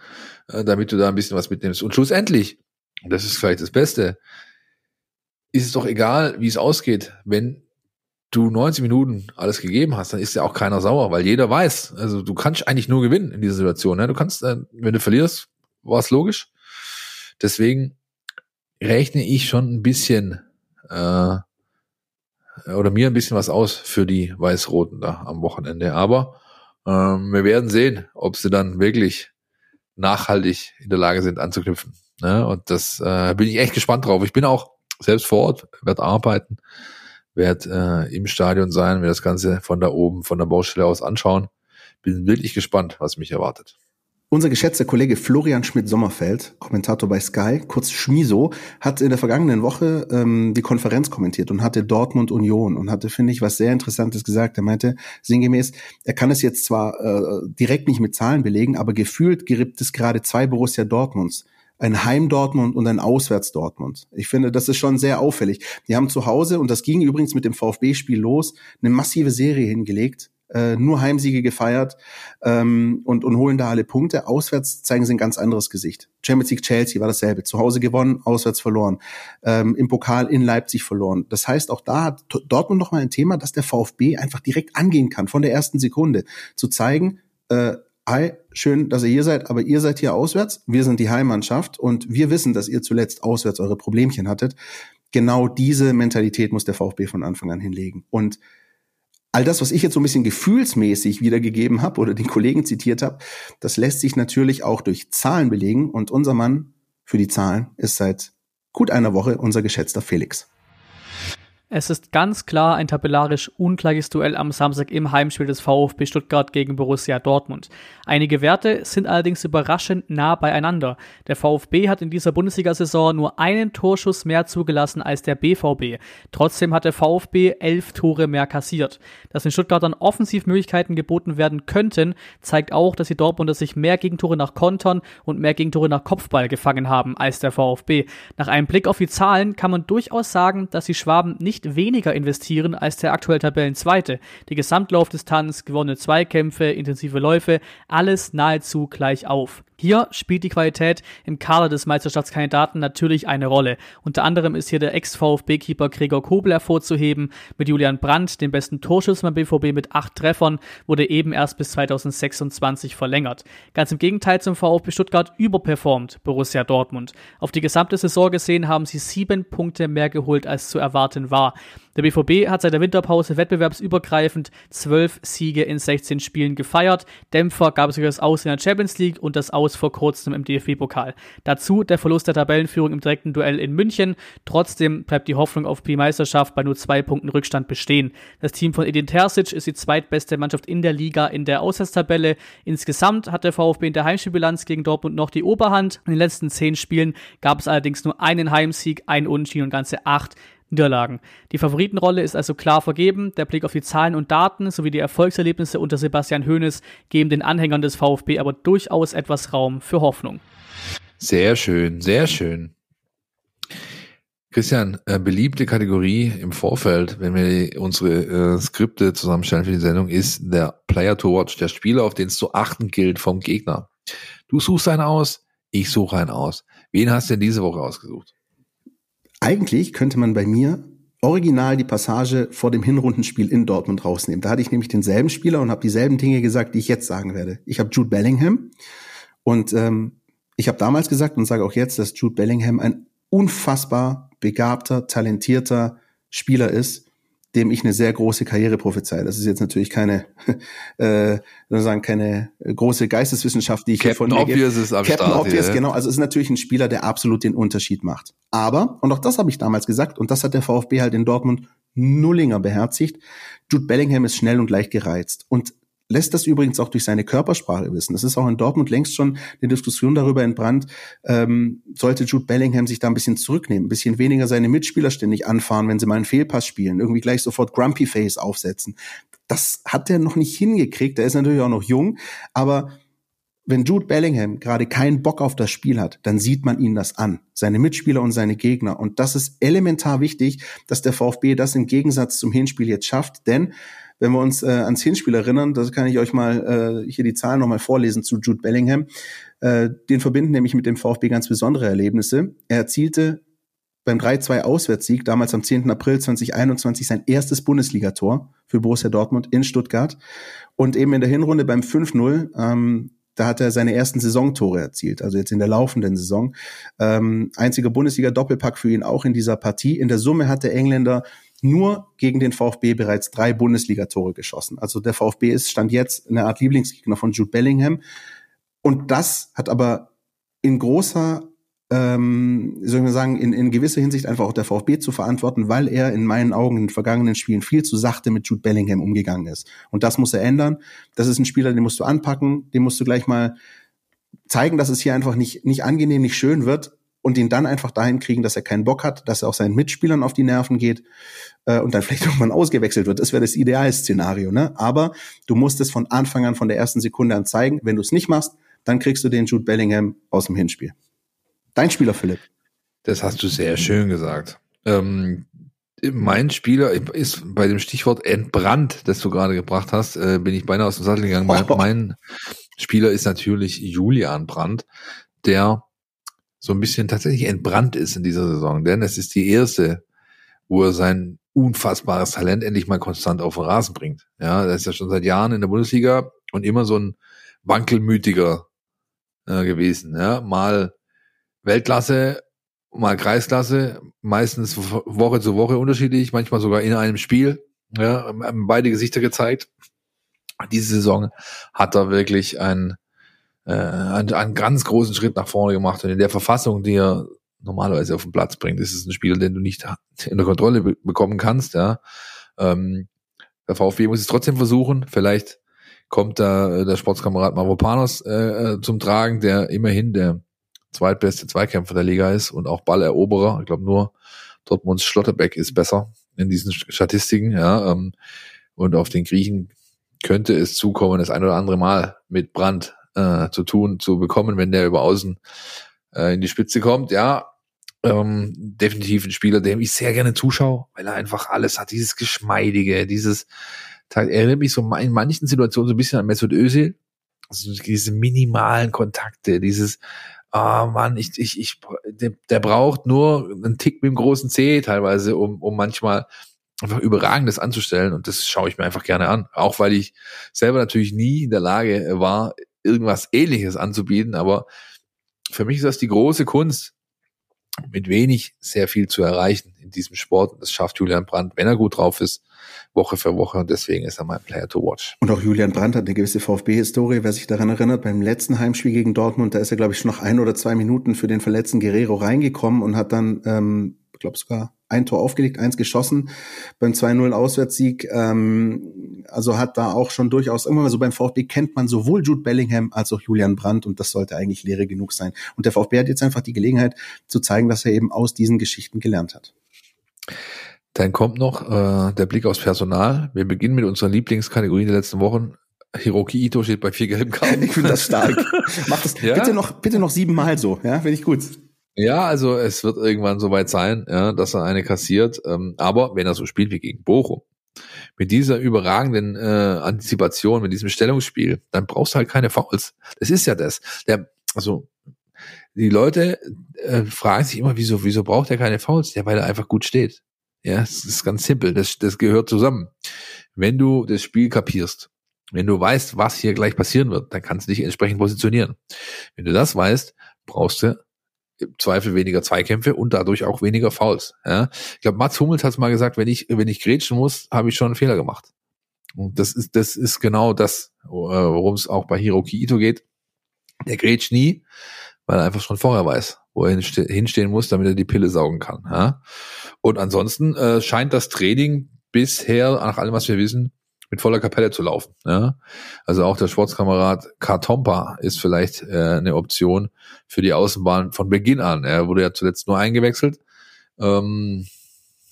äh, damit du da ein bisschen was mitnimmst. Und schlussendlich, das ist vielleicht das Beste, ist es doch egal, wie es ausgeht, wenn du 90 Minuten alles gegeben hast, dann ist ja auch keiner sauer, weil jeder weiß, also du kannst eigentlich nur gewinnen in dieser Situation. Ne? Du kannst, äh, wenn du verlierst, war es logisch. Deswegen rechne ich schon ein bisschen äh, oder mir ein bisschen was aus für die Weiß-Roten da am Wochenende. Aber ähm, wir werden sehen, ob sie dann wirklich nachhaltig in der Lage sind anzuknüpfen. Ne? Und das äh, bin ich echt gespannt drauf. Ich bin auch selbst vor Ort, werde arbeiten, werde äh, im Stadion sein, mir das Ganze von da oben, von der Baustelle aus anschauen. Bin wirklich gespannt, was mich erwartet. Unser geschätzter Kollege Florian Schmidt-Sommerfeld, Kommentator bei Sky, kurz Schmiso, hat in der vergangenen Woche ähm, die Konferenz kommentiert und hatte Dortmund Union und hatte, finde ich, was sehr Interessantes gesagt. Er meinte sinngemäß, er kann es jetzt zwar äh, direkt nicht mit Zahlen belegen, aber gefühlt gibt es gerade zwei Borussia Dortmunds ein Heim-Dortmund und ein Auswärts-Dortmund. Ich finde, das ist schon sehr auffällig. Die haben zu Hause, und das ging übrigens mit dem VfB-Spiel los, eine massive Serie hingelegt äh, nur Heimsiege gefeiert ähm, und, und holen da alle Punkte. Auswärts zeigen sie ein ganz anderes Gesicht. Champions League Chelsea war dasselbe. Zu Hause gewonnen, auswärts verloren. Ähm, Im Pokal in Leipzig verloren. Das heißt, auch da hat Dortmund noch mal ein Thema, dass der VfB einfach direkt angehen kann, von der ersten Sekunde. Zu zeigen, äh, hi, schön, dass ihr hier seid, aber ihr seid hier auswärts, wir sind die Heimmannschaft und wir wissen, dass ihr zuletzt auswärts eure Problemchen hattet. Genau diese Mentalität muss der VfB von Anfang an hinlegen. Und all das, was ich jetzt so ein bisschen gefühlsmäßig wiedergegeben habe oder den Kollegen zitiert habe, das lässt sich natürlich auch durch Zahlen belegen. Und unser Mann für die Zahlen ist seit gut einer Woche unser geschätzter Felix. Es ist ganz klar ein tabellarisch ungleiches Duell am Samstag im Heimspiel des VfB Stuttgart gegen Borussia Dortmund. Einige Werte sind allerdings überraschend nah beieinander. Der VfB hat in dieser Bundesliga-Saison nur einen Torschuss mehr zugelassen als der BVB. Trotzdem hat der VfB elf Tore mehr kassiert. Dass den Stuttgartern Offensivmöglichkeiten geboten werden könnten, zeigt auch, dass die Dortmunder sich mehr Gegentore nach Kontern und mehr Gegentore nach Kopfball gefangen haben als der VfB. Nach einem Blick auf die Zahlen kann man durchaus sagen, dass die Schwaben nicht nicht weniger investieren als der aktuell Tabellenzweite. Die Gesamtlaufdistanz, gewonnene Zweikämpfe, intensive Läufe, alles nahezu gleich auf. Hier spielt die Qualität im Kader des Meisterschaftskandidaten natürlich eine Rolle. Unter anderem ist hier der Ex-VfB-Keeper Gregor Kobel hervorzuheben. Mit Julian Brandt, dem besten Torschütz beim BVB mit acht Treffern, wurde eben erst bis 2026 verlängert. Ganz im Gegenteil zum VfB Stuttgart überperformt Borussia Dortmund. Auf die gesamte Saison gesehen haben sie sieben Punkte mehr geholt, als zu erwarten war. Der BVB hat seit der Winterpause wettbewerbsübergreifend zwölf Siege in 16 Spielen gefeiert. Dämpfer gab es sogar das Aus in der Champions League und das Aus vor kurzem im DFB-Pokal. Dazu der Verlust der Tabellenführung im direkten Duell in München. Trotzdem bleibt die Hoffnung auf die Meisterschaft bei nur zwei Punkten Rückstand bestehen. Das Team von Edin Terzic ist die zweitbeste Mannschaft in der Liga in der Auswärtstabelle. Insgesamt hat der VfB in der Heimspielbilanz gegen Dortmund noch die Oberhand. In den letzten zehn Spielen gab es allerdings nur einen Heimsieg, einen Unentschieden und ganze acht Niederlagen. Die Favoritenrolle ist also klar vergeben. Der Blick auf die Zahlen und Daten sowie die Erfolgserlebnisse unter Sebastian Hoeneß geben den Anhängern des VfB aber durchaus etwas Raum für Hoffnung. Sehr schön, sehr schön. Christian, äh, beliebte Kategorie im Vorfeld, wenn wir unsere äh, Skripte zusammenstellen für die Sendung, ist der Player to Watch, der Spieler, auf den es zu achten gilt vom Gegner. Du suchst einen aus, ich suche einen aus. Wen hast du denn diese Woche ausgesucht? Eigentlich könnte man bei mir original die Passage vor dem Hinrundenspiel in Dortmund rausnehmen. Da hatte ich nämlich denselben Spieler und habe dieselben Dinge gesagt, die ich jetzt sagen werde. Ich habe Jude Bellingham und ähm, ich habe damals gesagt und sage auch jetzt, dass Jude Bellingham ein unfassbar begabter, talentierter Spieler ist, dem ich eine sehr große Karriere prophezei. Das ist jetzt natürlich keine, äh, sagen keine große Geisteswissenschaft, die ich Captain hier von mir Obvious ist am Captain Start Obvious, hier. genau. Also es ist natürlich ein Spieler, der absolut den Unterschied macht. Aber, und auch das habe ich damals gesagt, und das hat der VfB halt in Dortmund Nullinger beherzigt, Jude Bellingham ist schnell und leicht gereizt. Und lässt das übrigens auch durch seine Körpersprache wissen. Das ist auch in Dortmund längst schon eine Diskussion darüber entbrannt, ähm, sollte Jude Bellingham sich da ein bisschen zurücknehmen, ein bisschen weniger seine Mitspieler ständig anfahren, wenn sie mal einen Fehlpass spielen, irgendwie gleich sofort Grumpy Face aufsetzen. Das hat er noch nicht hingekriegt, er ist natürlich auch noch jung, aber wenn Jude Bellingham gerade keinen Bock auf das Spiel hat, dann sieht man ihn das an, seine Mitspieler und seine Gegner. Und das ist elementar wichtig, dass der VfB das im Gegensatz zum Hinspiel jetzt schafft, denn wenn wir uns äh, ans Hinspiel erinnern, das kann ich euch mal äh, hier die Zahlen nochmal vorlesen zu Jude Bellingham. Äh, den verbinden nämlich mit dem VfB ganz besondere Erlebnisse. Er erzielte beim 3-2 Auswärtssieg, damals am 10. April 2021, sein erstes Bundesligator für Borussia Dortmund in Stuttgart. Und eben in der Hinrunde beim 5-0, ähm, da hat er seine ersten Saisontore erzielt, also jetzt in der laufenden Saison. Ähm, einziger Bundesliga-Doppelpack für ihn auch in dieser Partie. In der Summe hat der Engländer nur gegen den VfB bereits drei Bundesligatore geschossen. Also der VfB ist stand jetzt eine Art Lieblingsgegner von Jude Bellingham. Und das hat aber in großer, ähm, soll ich mal sagen, in, in gewisser Hinsicht einfach auch der VfB zu verantworten, weil er in meinen Augen in den vergangenen Spielen viel zu sachte mit Jude Bellingham umgegangen ist. Und das muss er ändern. Das ist ein Spieler, den musst du anpacken, den musst du gleich mal zeigen, dass es hier einfach nicht, nicht angenehm, nicht schön wird und ihn dann einfach dahin kriegen, dass er keinen Bock hat, dass er auch seinen Mitspielern auf die Nerven geht äh, und dann vielleicht irgendwann ausgewechselt wird. Das wäre das Idealszenario. Ne? Aber du musst es von Anfang an, von der ersten Sekunde an zeigen. Wenn du es nicht machst, dann kriegst du den Jude Bellingham aus dem Hinspiel. Dein Spieler, Philipp. Das hast du sehr schön gesagt. Ähm, mein Spieler ist bei dem Stichwort entbrannt, das du gerade gebracht hast, äh, bin ich beinahe aus dem Sattel gegangen. Oh. Mein Spieler ist natürlich Julian Brandt, der so ein bisschen tatsächlich entbrannt ist in dieser Saison. Denn es ist die erste, wo er sein unfassbares Talent endlich mal konstant auf den Rasen bringt. Ja, er ist ja schon seit Jahren in der Bundesliga und immer so ein wankelmütiger äh, gewesen. Ja, mal Weltklasse, mal Kreisklasse, meistens Woche zu Woche unterschiedlich, manchmal sogar in einem Spiel. Ja, beide Gesichter gezeigt. Diese Saison hat er wirklich ein äh, einen, einen ganz großen Schritt nach vorne gemacht. Und in der Verfassung, die er normalerweise auf den Platz bringt, ist es ein Spieler, den du nicht in der Kontrolle be bekommen kannst. Ja. Ähm, der VfB muss es trotzdem versuchen. Vielleicht kommt da äh, der Sportskamerad Mavropanos äh, äh, zum Tragen, der immerhin der zweitbeste Zweikämpfer der Liga ist und auch Balleroberer. Ich glaube nur Dortmunds Schlotterbeck ist besser in diesen Statistiken. Ja, ähm, und auf den Griechen könnte es zukommen, das ein oder andere Mal mit Brand äh, zu tun, zu bekommen, wenn der über außen äh, in die Spitze kommt. Ja, ähm, definitiv ein Spieler, dem ich sehr gerne zuschaue, weil er einfach alles hat, dieses Geschmeidige, dieses, er erinnert mich so in manchen Situationen so ein bisschen an Mesut Özil, also diese minimalen Kontakte, dieses, ah oh Mann, ich, ich, ich, der, der braucht nur einen Tick mit dem großen C teilweise, um, um manchmal einfach Überragendes anzustellen und das schaue ich mir einfach gerne an. Auch weil ich selber natürlich nie in der Lage war, irgendwas ähnliches anzubieten, aber für mich ist das die große Kunst, mit wenig sehr viel zu erreichen in diesem Sport. Das schafft Julian Brandt, wenn er gut drauf ist, Woche für Woche. Und deswegen ist er mein Player to watch. Und auch Julian Brandt hat eine gewisse VfB-Historie. Wer sich daran erinnert, beim letzten Heimspiel gegen Dortmund, da ist er, glaube ich, schon noch ein oder zwei Minuten für den verletzten Guerrero reingekommen und hat dann, ähm, glaube sogar ein Tor aufgelegt, eins geschossen beim 2-0 Auswärtssieg. Ähm, also hat da auch schon durchaus immer so beim VfB kennt man sowohl Jude Bellingham als auch Julian Brandt und das sollte eigentlich Lehre genug sein. Und der VfB hat jetzt einfach die Gelegenheit zu zeigen, dass er eben aus diesen Geschichten gelernt hat. Dann kommt noch äh, der Blick aufs Personal. Wir beginnen mit unserer Lieblingskategorie der letzten Wochen. Hiroki Ito steht bei vier gelben Karten. Ich finde das stark. Mach das ja? bitte noch, bitte noch siebenmal so, ja, finde ich gut. Ja, also es wird irgendwann soweit sein, ja, dass er eine kassiert. Ähm, aber wenn er so spielt wie gegen Bochum, mit dieser überragenden äh, Antizipation, mit diesem Stellungsspiel, dann brauchst du halt keine Fouls. Das ist ja das. Der, also die Leute äh, fragen sich immer, wieso, wieso braucht er keine Fouls? Ja, weil er einfach gut steht. Ja, es ist ganz simpel. Das, das gehört zusammen. Wenn du das Spiel kapierst, wenn du weißt, was hier gleich passieren wird, dann kannst du dich entsprechend positionieren. Wenn du das weißt, brauchst du im Zweifel weniger Zweikämpfe und dadurch auch weniger Fouls. Ja? Ich glaube, Mats Hummels hat mal gesagt, wenn ich, wenn ich grätschen muss, habe ich schon einen Fehler gemacht. Und das ist, das ist genau das, äh, worum es auch bei Hiroki Ito geht. Der grätscht nie, weil er einfach schon vorher weiß, wo er hinstehen muss, damit er die Pille saugen kann. Ja? Und ansonsten äh, scheint das Training bisher, nach allem, was wir wissen, mit voller Kapelle zu laufen. Ja? Also auch der Sportskamerad Kartompa ist vielleicht äh, eine Option für die Außenbahn von Beginn an. Er wurde ja zuletzt nur eingewechselt. Ähm,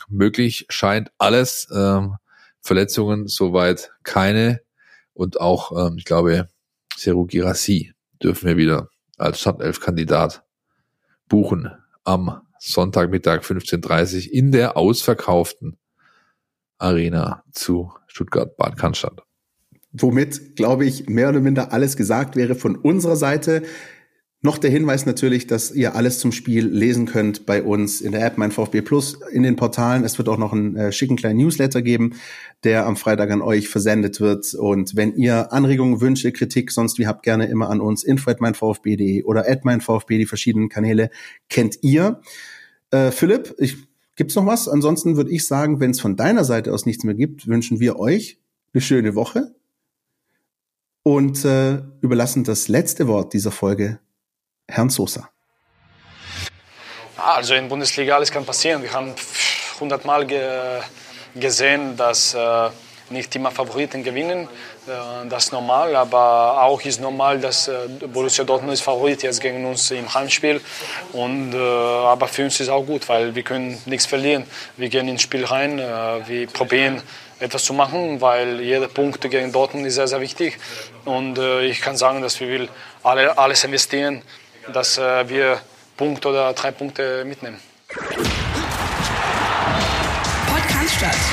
möglich scheint alles. Ähm, Verletzungen soweit keine. Und auch, ähm, ich glaube, Seru Girassi dürfen wir wieder als Startelf-Kandidat buchen am Sonntagmittag 15.30 in der ausverkauften Arena zu Stuttgart-Bad Cannstatt. Womit, glaube ich, mehr oder minder alles gesagt wäre von unserer Seite. Noch der Hinweis natürlich, dass ihr alles zum Spiel lesen könnt bei uns in der App Mein VfB Plus, in den Portalen. Es wird auch noch einen äh, schicken kleinen Newsletter geben, der am Freitag an euch versendet wird. Und wenn ihr Anregungen, Wünsche, Kritik sonst wie habt, gerne immer an uns info at meinvfb.de oder at meinvfb, die verschiedenen Kanäle kennt ihr. Äh, Philipp, ich Gibt's noch was? Ansonsten würde ich sagen, wenn es von deiner Seite aus nichts mehr gibt, wünschen wir euch eine schöne Woche und äh, überlassen das letzte Wort dieser Folge Herrn Sosa. Also in Bundesliga alles kann passieren. Wir haben hundertmal ge gesehen, dass äh, nicht immer Favoriten gewinnen. Äh, das ist normal, aber auch ist normal, dass äh, Borussia Dortmund ist Favorit jetzt gegen uns im Heimspiel. Und, äh, aber für uns ist auch gut, weil wir können nichts verlieren. Wir gehen ins Spiel rein, wir probieren etwas zu machen, weil jeder Punkt gegen Dortmund ist sehr, sehr wichtig. Und ich kann sagen, dass wir will alle, alles investieren, dass wir Punkt oder drei Punkte mitnehmen. Podcast statt.